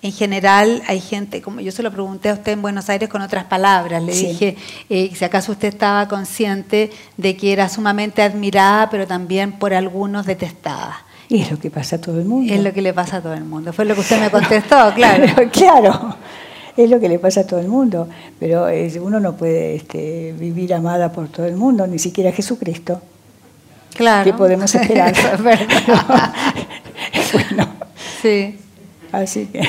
A: en general hay gente, como yo se lo pregunté a usted en Buenos Aires con otras palabras, le dije eh, si acaso usted estaba consciente de que era sumamente admirada, pero también por algunos detestada.
B: Y es lo que pasa a todo el mundo.
A: Es lo que le pasa a todo el mundo. Fue lo que usted me contestó, [LAUGHS] claro.
B: claro, es lo que le pasa a todo el mundo. Pero uno no puede este, vivir amada por todo el mundo, ni siquiera Jesucristo.
A: Claro.
B: ¿Qué podemos esperar? [LAUGHS]
A: es [LAUGHS]
B: bueno.
A: Sí.
B: Así que.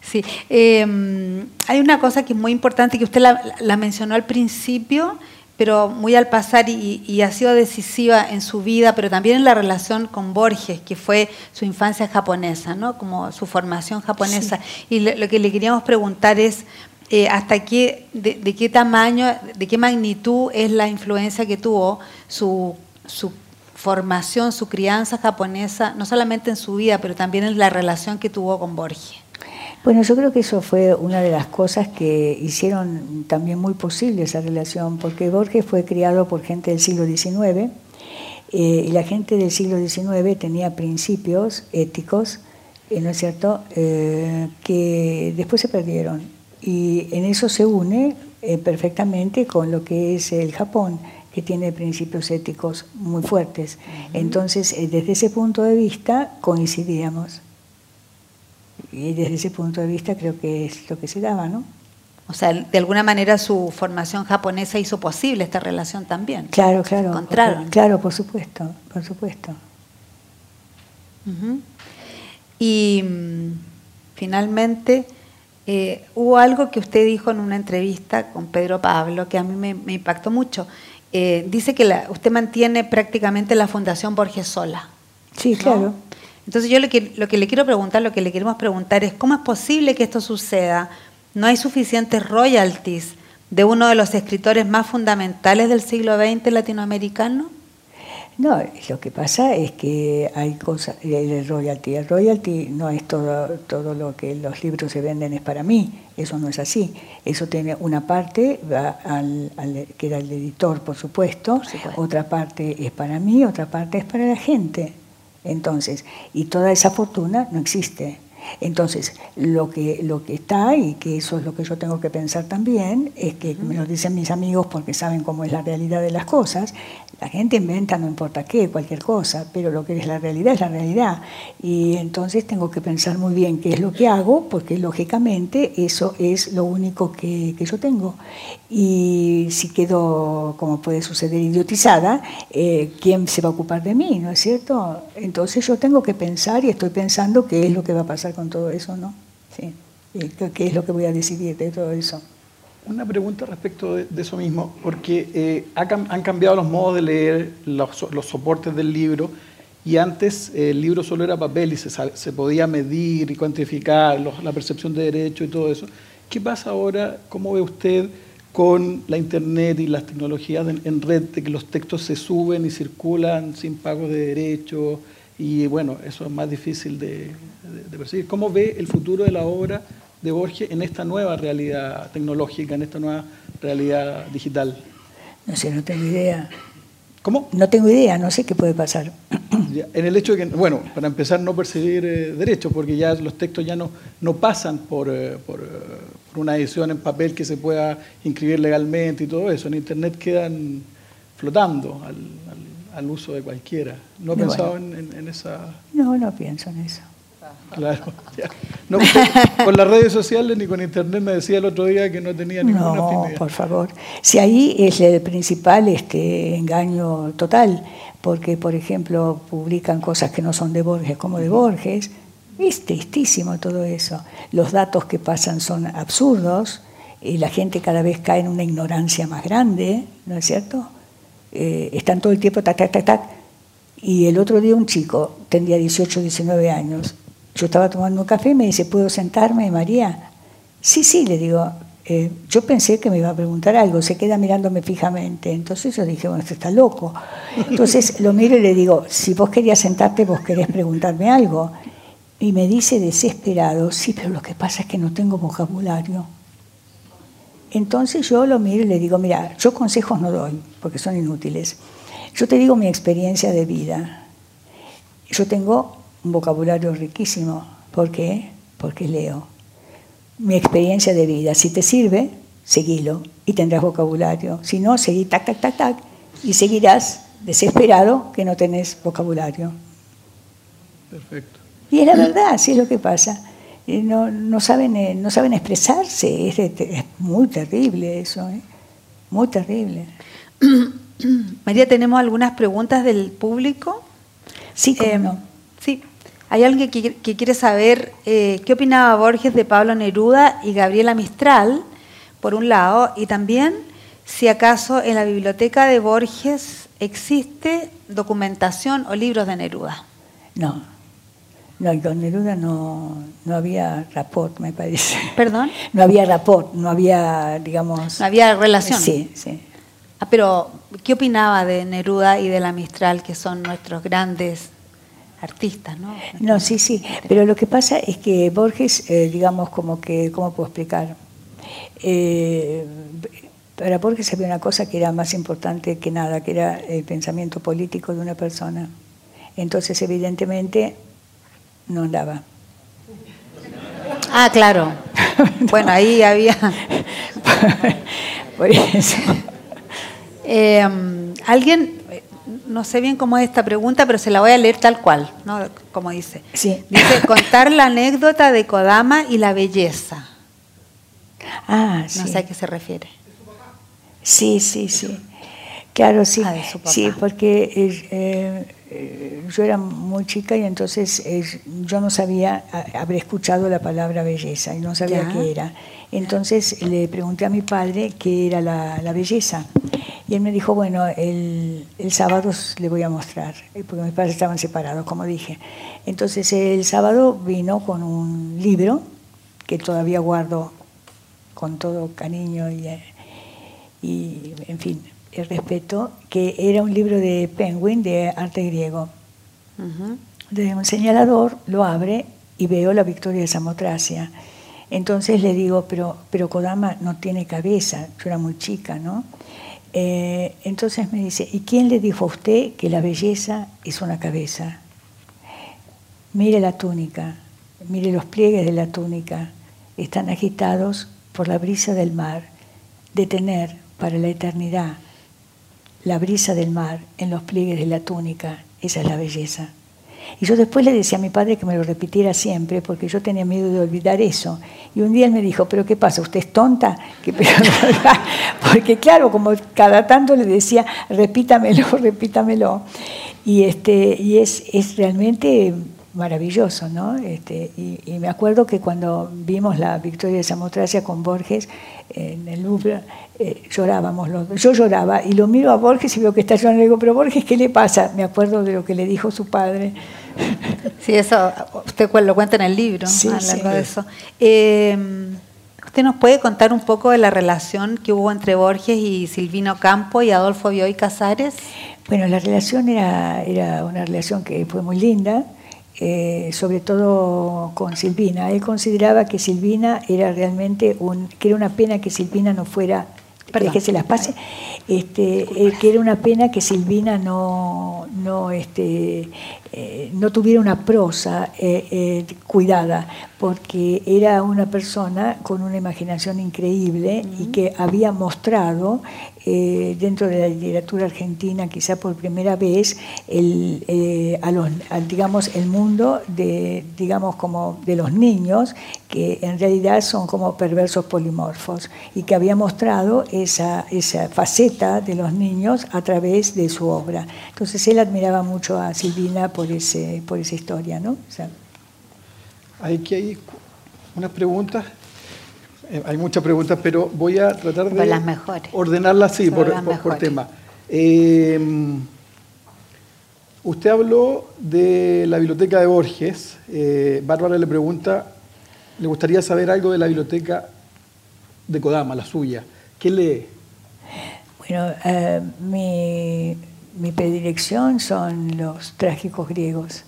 A: Sí, em, hay una cosa que es muy importante que usted la, mencionó al principio, pero muy al pasar y, ha sido decisiva en su vida, pero también en la relación con Borges, que fue su infancia japonesa, ¿no? como su formación japonesa. Y lo, que le queríamos preguntar es, eh, hasta qué, de, qué tamaño, de qué magnitud es la influencia que tuvo su, su formación, su crianza japonesa, no solamente en su vida, pero también en la relación que tuvo con Borges.
B: Bueno, yo creo que eso fue una de las cosas que hicieron también muy posible esa relación, porque Borges fue criado por gente del siglo XIX eh, y la gente del siglo XIX tenía principios éticos, eh, ¿no es cierto?, eh, que después se perdieron. Y en eso se une perfectamente con lo que es el Japón que tiene principios éticos muy fuertes. Entonces, eh, desde ese punto de vista coincidíamos. Y desde ese punto de vista creo que es lo que se daba, ¿no?
A: O sea, de alguna manera su formación japonesa hizo posible esta relación también.
B: Claro, claro. claro, por supuesto, por supuesto.
A: Y mm, finalmente, eh, hubo algo que usted dijo en una entrevista con Pedro Pablo que a mí me impactó mucho. Eh, dice que usted mantiene prácticamente la Fundación Borges sola.
B: Sí, claro.
A: Entonces yo lo que, lo que le quiero preguntar, lo que le queremos preguntar es, ¿cómo es posible que esto suceda? ¿No hay suficientes royalties de uno de los escritores más fundamentales del siglo XX latinoamericano?
B: No, lo que pasa es que hay cosas, el royalty, el royalty no es todo, todo lo que los libros se venden es para mí, eso no es así. Eso tiene una parte, va al, que era el editor, por supuesto, otra parte es para mí, otra parte es para la gente. Entonces, y toda esa fortuna no existe. Entonces, lo que, lo que está, y que eso es lo que yo tengo que pensar también, es que me lo dicen mis amigos porque saben cómo es la realidad de las cosas, la gente inventa no importa qué, cualquier cosa, pero lo que es la realidad es la realidad. Y entonces tengo que pensar muy bien qué es lo que hago, porque lógicamente eso es lo único que, yo tengo. Y si quedo, como puede suceder, idiotizada, eh, ¿quién se va a ocupar de mí? ¿No es cierto? Entonces yo tengo que pensar y estoy pensando qué es lo que va a pasar con todo eso, ¿no? Sí. ¿Qué es lo que voy a decidir de todo eso?
C: Una pregunta respecto de, eso mismo, porque eh, han cambiado los modos de leer los, soportes del libro y antes eh, el libro solo era papel y se, se podía medir y cuantificar la percepción de derecho y todo eso. ¿Qué pasa ahora? ¿Cómo ve usted con la internet y las tecnologías en, red de que los textos se suben y circulan sin pago de derechos? Y bueno, eso es más difícil de, de percibir. ¿Cómo ve el futuro de la obra de Borges en esta nueva realidad tecnológica, en esta nueva realidad digital?
B: No sé, no tengo idea.
C: ¿Cómo?
B: No tengo idea, no sé qué puede pasar. [CLEARS THROAT]
C: En el hecho de que, bueno, para empezar, no percibir eh, derechos, porque ya los textos ya no, no pasan por, eh, por, eh, por, una edición en papel que se pueda inscribir legalmente y todo eso. En Internet quedan flotando al, al, uso de cualquiera. ¿No ha pensado en, en esa...?
B: No, no pienso en eso.
C: Claro. [LAUGHS] No, con las redes sociales ni con internet me decía el otro día que no tenía ninguna
B: no, por favor. Si ahí es el principal este engaño total, porque por ejemplo publican cosas que no son de Borges como de Borges, es tristísimo todo eso. Los datos que pasan son absurdos y la gente cada vez cae en una ignorancia más grande, ¿no es cierto? Eh, están todo el tiempo tac, tac, tac, tac. Y el otro día un chico, tendría 18, 19 años, yo estaba tomando un café y me dice, ¿puedo sentarme, María? Sí, sí, le digo, eh, yo pensé que me iba a preguntar algo, se queda mirándome fijamente. Entonces yo dije, bueno, este está loco. Entonces lo miro y le digo, si vos querías sentarte, vos querés preguntarme algo. Y me dice desesperado, sí, pero lo que pasa es que no tengo vocabulario. Entonces yo lo miro y le digo, mira, yo consejos no doy, porque son inútiles. Yo te digo mi experiencia de vida. Yo tengo un vocabulario riquísimo. ¿Por qué? Porque leo. Mi experiencia de vida. Si te sirve, seguilo y tendrás vocabulario. Si no, seguí tac, tac, tac, tac y seguirás desesperado que no tenés vocabulario.
C: Perfecto.
B: Y es la verdad, así es lo que pasa. Eh, no, no, saben, eh, no saben expresarse. Es, es muy terrible eso, ¿eh? muy terrible. [CLEARS THROAT]
A: María, tenemos algunas preguntas del público.
B: Sí, no.
A: Sí. Hay alguien que, quiere saber eh, qué opinaba Borges de Pablo Neruda y Gabriela Mistral, por un lado, y también si acaso en la biblioteca de Borges existe documentación o libros de Neruda.
B: No, no, con Neruda no, no había rapport, me parece.
A: ¿Perdón? [LAUGHS]
B: No había rapport, no había, digamos...
A: No había relación.
B: Sí, sí.
A: Ah, pero, ¿qué opinaba de Neruda y de la Mistral, que son nuestros grandes artistas, ¿no?
B: No, sí, sí, pero lo que pasa es que Borges, eh, digamos, como que, ¿cómo puedo explicar? Eh, para Borges había una cosa que era más importante que nada, que era el pensamiento político de una persona. Entonces, evidentemente, no andaba.
A: Ah, claro. [LAUGHS] Bueno, ahí había...
B: Por eso.
A: Eh, Alguien no sé bien cómo es esta pregunta, pero se la voy a leer tal cual, ¿no? como dice.
B: Sí.
A: Dice, contar la anécdota de Kodama y la belleza.
B: Ah, sí.
A: No sé a qué se refiere.
B: Sí, sí, sí. Claro, sí. Ah, sí, porque eh, eh, yo era muy chica y entonces yo no sabía, habré escuchado la palabra belleza y no sabía qué era. Entonces le pregunté a mi padre qué era la belleza. Y él me dijo, bueno, el, sábado le voy a mostrar, eh, porque mis padres estaban separados, como dije. Entonces el sábado vino con un libro que todavía guardo con todo cariño y, eh, y en fin, el respeto, que era un libro de Penguin de arte griego. De un señalador lo abre y veo la victoria de Samotracia. Entonces le digo, pero, pero Kodama no tiene cabeza, yo era muy chica, ¿no? Eh, entonces me dice, ¿y quién le dijo a usted que la belleza es una cabeza? Mire la túnica, mire los pliegues de la túnica, están agitados por la brisa del mar, detener para la eternidad la brisa del mar en los pliegues de la túnica, esa es la belleza. Y yo después le decía a mi padre que me lo repitiera siempre, porque yo tenía miedo de olvidar eso. Y un día él me dijo, ¿pero qué pasa? ¿Usted es tonta? [LAUGHS] porque claro, como cada tanto le decía, repítamelo, [LAUGHS] repítamelo. Y, este, y es, es realmente maravilloso, ¿no? Este, y, me acuerdo que cuando vimos la victoria de Samotracia con Borges en el Louvre, eh, llorábamos los Yo lloraba y lo miro a Borges y veo que está llorando y digo, pero Borges, ¿qué le pasa? Me acuerdo de lo que le dijo su padre.
A: Sí, eso usted lo cuenta en el libro, sí, de eso. Eh, ¿Usted nos puede contar un poco de la relación que hubo entre Borges y Silvino Campo y Adolfo Bioy Casares?
B: Bueno, la relación era, era una relación que fue muy linda. Eh, sobre todo con Silvina. Él consideraba que Silvina era realmente un, que era una pena que Silvina no fuera que se las pase, este, eh, que era una pena que Silvina no, no, este, eh, no tuviera una prosa cuidada, porque era una persona con una imaginación increíble y que había mostrado eh, dentro de la literatura argentina, quizá por primera vez, el, eh, a los, digamos, el mundo de, digamos, como de los niños, que en realidad son como perversos polimorfos, y que había mostrado esa, esa faceta de los niños a través de su obra. Entonces él admiraba mucho a Silvina por, ese, por esa historia. ¿no?
C: hay que hay unas preguntas eh, hay muchas preguntas, pero voy a tratar de ordenarlas así por, por, tema. Em, usted habló de la biblioteca de Borges. Eh, Bárbara le pregunta, le gustaría saber algo de la biblioteca de Kodama, la suya. ¿Qué lee?
B: Bueno, eh, mi, mi, predilección son los trágicos griegos.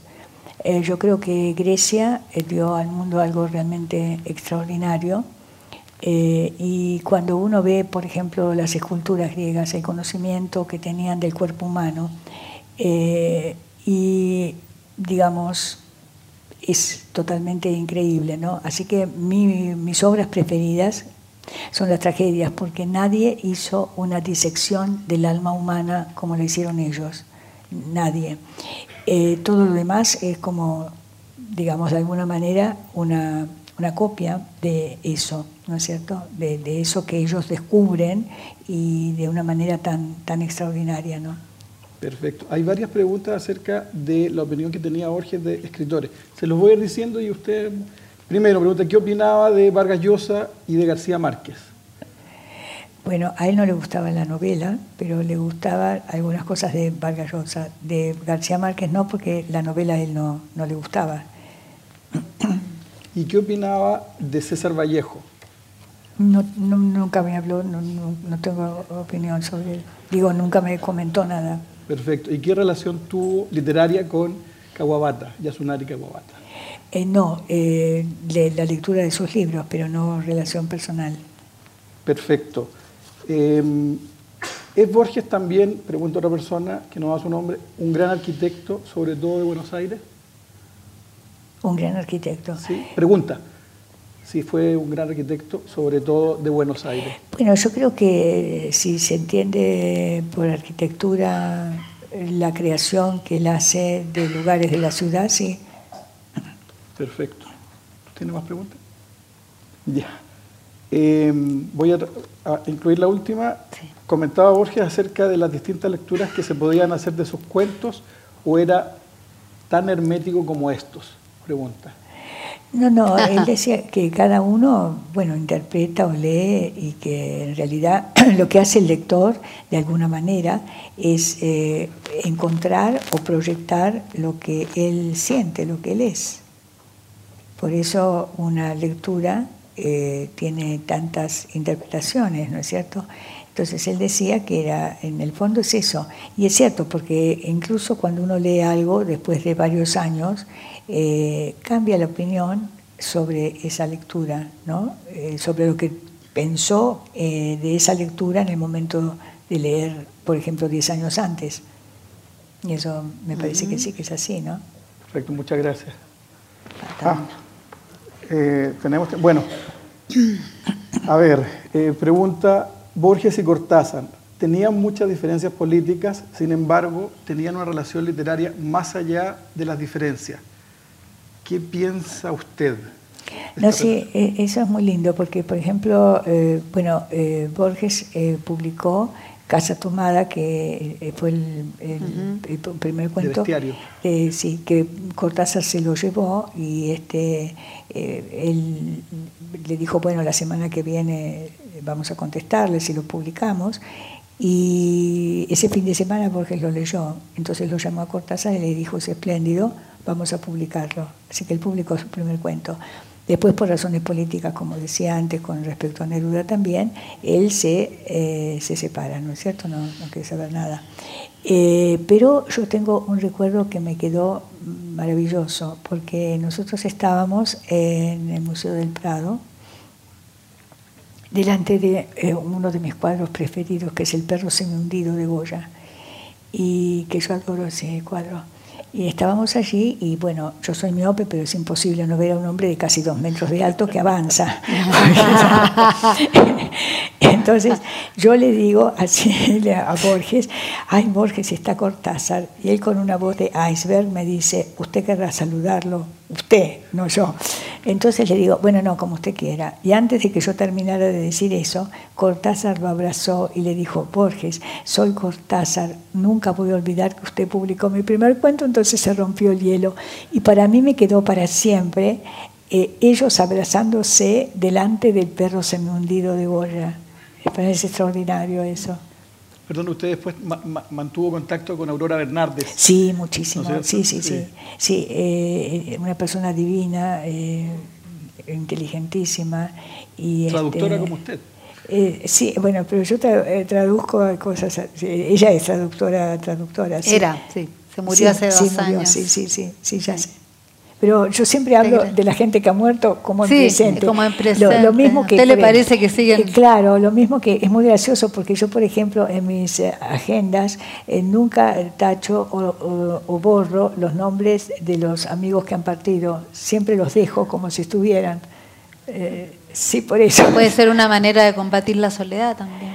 B: yo creo que Grecia dio al mundo algo realmente extraordinario eh, y cuando uno ve, por ejemplo, las esculturas griegas, el conocimiento que tenían del cuerpo humano, eh, y digamos, es totalmente increíble, ¿no? Así que mis obras preferidas son las tragedias, porque nadie hizo una disección del alma humana como lo hicieron ellos, nadie. Eh, todo lo demás es como, digamos, de alguna manera, una una copia de eso, ¿no es cierto? De, eso que ellos descubren y de una manera tan, tan extraordinaria, ¿no?
C: Perfecto. Hay varias preguntas acerca de la opinión que tenía Borges de escritores. Se los voy a ir diciendo y usted, primero, pregunta, ¿qué opinaba de Vargas Llosa y de García Márquez?
B: Bueno, a él no le gustaba la novela, pero le gustaban algunas cosas de Vargas Llosa. De García Márquez no, porque la novela a él no, no le gustaba.
C: ¿Y qué opinaba de César Vallejo?
B: No, nunca me habló, no, no, tengo opinión sobre él. Digo, nunca me comentó nada.
C: Perfecto. ¿Y qué relación tuvo literaria con Kawabata, Yasunari Kawabata?
B: Eh, no, eh, la lectura de sus libros, pero no relación personal.
C: Perfecto. Em, ¿Es Borges también, pregunta otra persona que no da su nombre, un gran arquitecto, sobre todo de Buenos Aires?
B: Un gran arquitecto.
C: Sí. Pregunta, si fue un gran arquitecto, sobre todo de Buenos Aires.
B: Bueno, yo creo que si se entiende por arquitectura la creación que él hace de lugares de la ciudad, sí.
C: Perfecto. ¿Tiene más preguntas? Ya. Em, voy a, incluir la última. Comentaba Borges acerca de las distintas lecturas que se podían hacer de sus cuentos o era tan hermético como estos pregunta.
B: No, no, [LAUGHS] él decía que cada uno, bueno, interpreta o lee y que en realidad [CLEARS THROAT] lo que hace el lector, de alguna manera, es eh, encontrar o proyectar lo que él siente, lo que él es. Por eso una lectura eh, tiene tantas interpretaciones, ¿no es cierto? Entonces él decía que era, en el fondo es eso. Y es cierto, porque incluso cuando uno lee algo después de varios años, eh, cambia la opinión sobre esa lectura, ¿no? Eh, sobre lo que pensó eh, de esa lectura en el momento de leer, por ejemplo, 10 años antes. Y eso me parece que sí que es así, ¿no?
C: Perfecto, muchas gracias. Ah, tenemos, bueno, a ver, pregunta Borges y Cortázar tenían muchas diferencias políticas, sin embargo, tenían una relación literaria más allá de las diferencias. ¿Qué piensa usted?
B: No, sí, e, eso es muy lindo porque, por ejemplo, eh, bueno, eh, Borges eh, publicó Casa Tomada, que eh, fue el, primer cuento. Eh, sí, que Cortázar se lo llevó y este, eh, él le dijo, bueno, la semana que viene vamos a contestarle si lo publicamos. Y ese fin de semana Borges lo leyó, entonces lo llamó a Cortázar y le dijo, es espléndido, vamos a publicarlo. Así que él publicó su primer cuento. Después, por razones políticas, como decía antes, con respecto a Neruda también, él se, eh, se separa, ¿no es cierto? No, no quiere saber nada. Eh, pero yo tengo un recuerdo que me quedó maravilloso, porque nosotros estábamos en el Museo del Prado, delante de eh, uno de mis cuadros preferidos, que es El perro semi-hundido de Goya, y que yo adoro ese cuadro. Y estábamos allí y bueno, yo soy miope, pero es imposible no ver a un hombre de casi dos metros de alto que avanza. [LAUGHS] Entonces yo le digo así a Borges, ay Borges está Cortázar, y él con una voz de iceberg me dice, usted querrá saludarlo, usted, no yo. Entonces le digo, bueno, no, como usted quiera. Y antes de que yo terminara de decir eso, Cortázar lo abrazó y le dijo, Borges, soy Cortázar, nunca voy a olvidar que usted publicó mi primer cuento, entonces se rompió el hielo. Y para mí me quedó para siempre eh, ellos abrazándose delante del perro semihundido de Goya. Me parece extraordinario eso.
C: Perdón, usted después mantuvo contacto con Aurora Bernardes.
B: Sí, muchísimo. sí, sí, sí. Sí, eh, una persona divina, eh, inteligentísima. Y
C: Traductora este, como usted.
B: Eh, sí, bueno, pero yo traduzco cosas. Ella es traductora, traductora.
A: Era, sí. Se murió hace dos años.
B: Sí, sí, sí, sí, ya sé. Pero yo siempre hablo de la gente que ha muerto como en presente.
A: como en presente.
B: Lo, mismo que,
A: ¿A usted le parece que siguen? Eh,
B: claro, lo mismo que es muy gracioso porque yo, por ejemplo, en mis eh, agendas eh, nunca tacho o, borro los nombres de los amigos que han partido. Siempre los dejo como si estuvieran. sí, por eso. [LAUGHS]
A: Puede ser una manera de combatir la soledad también.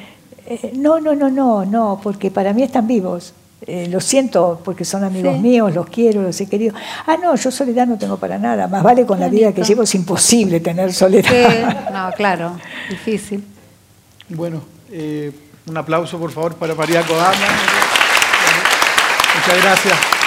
B: no, no, no, no, no, porque para mí están vivos. Eh, lo siento porque son amigos míos, los quiero, los he querido. Ah, no, yo soledad no tengo para nada. Más vale con la vida que llevo, es imposible tener soledad. [LAUGHS]
A: No, claro, difícil.
C: Bueno, eh, un aplauso por favor para María Kodama. Muchas gracias.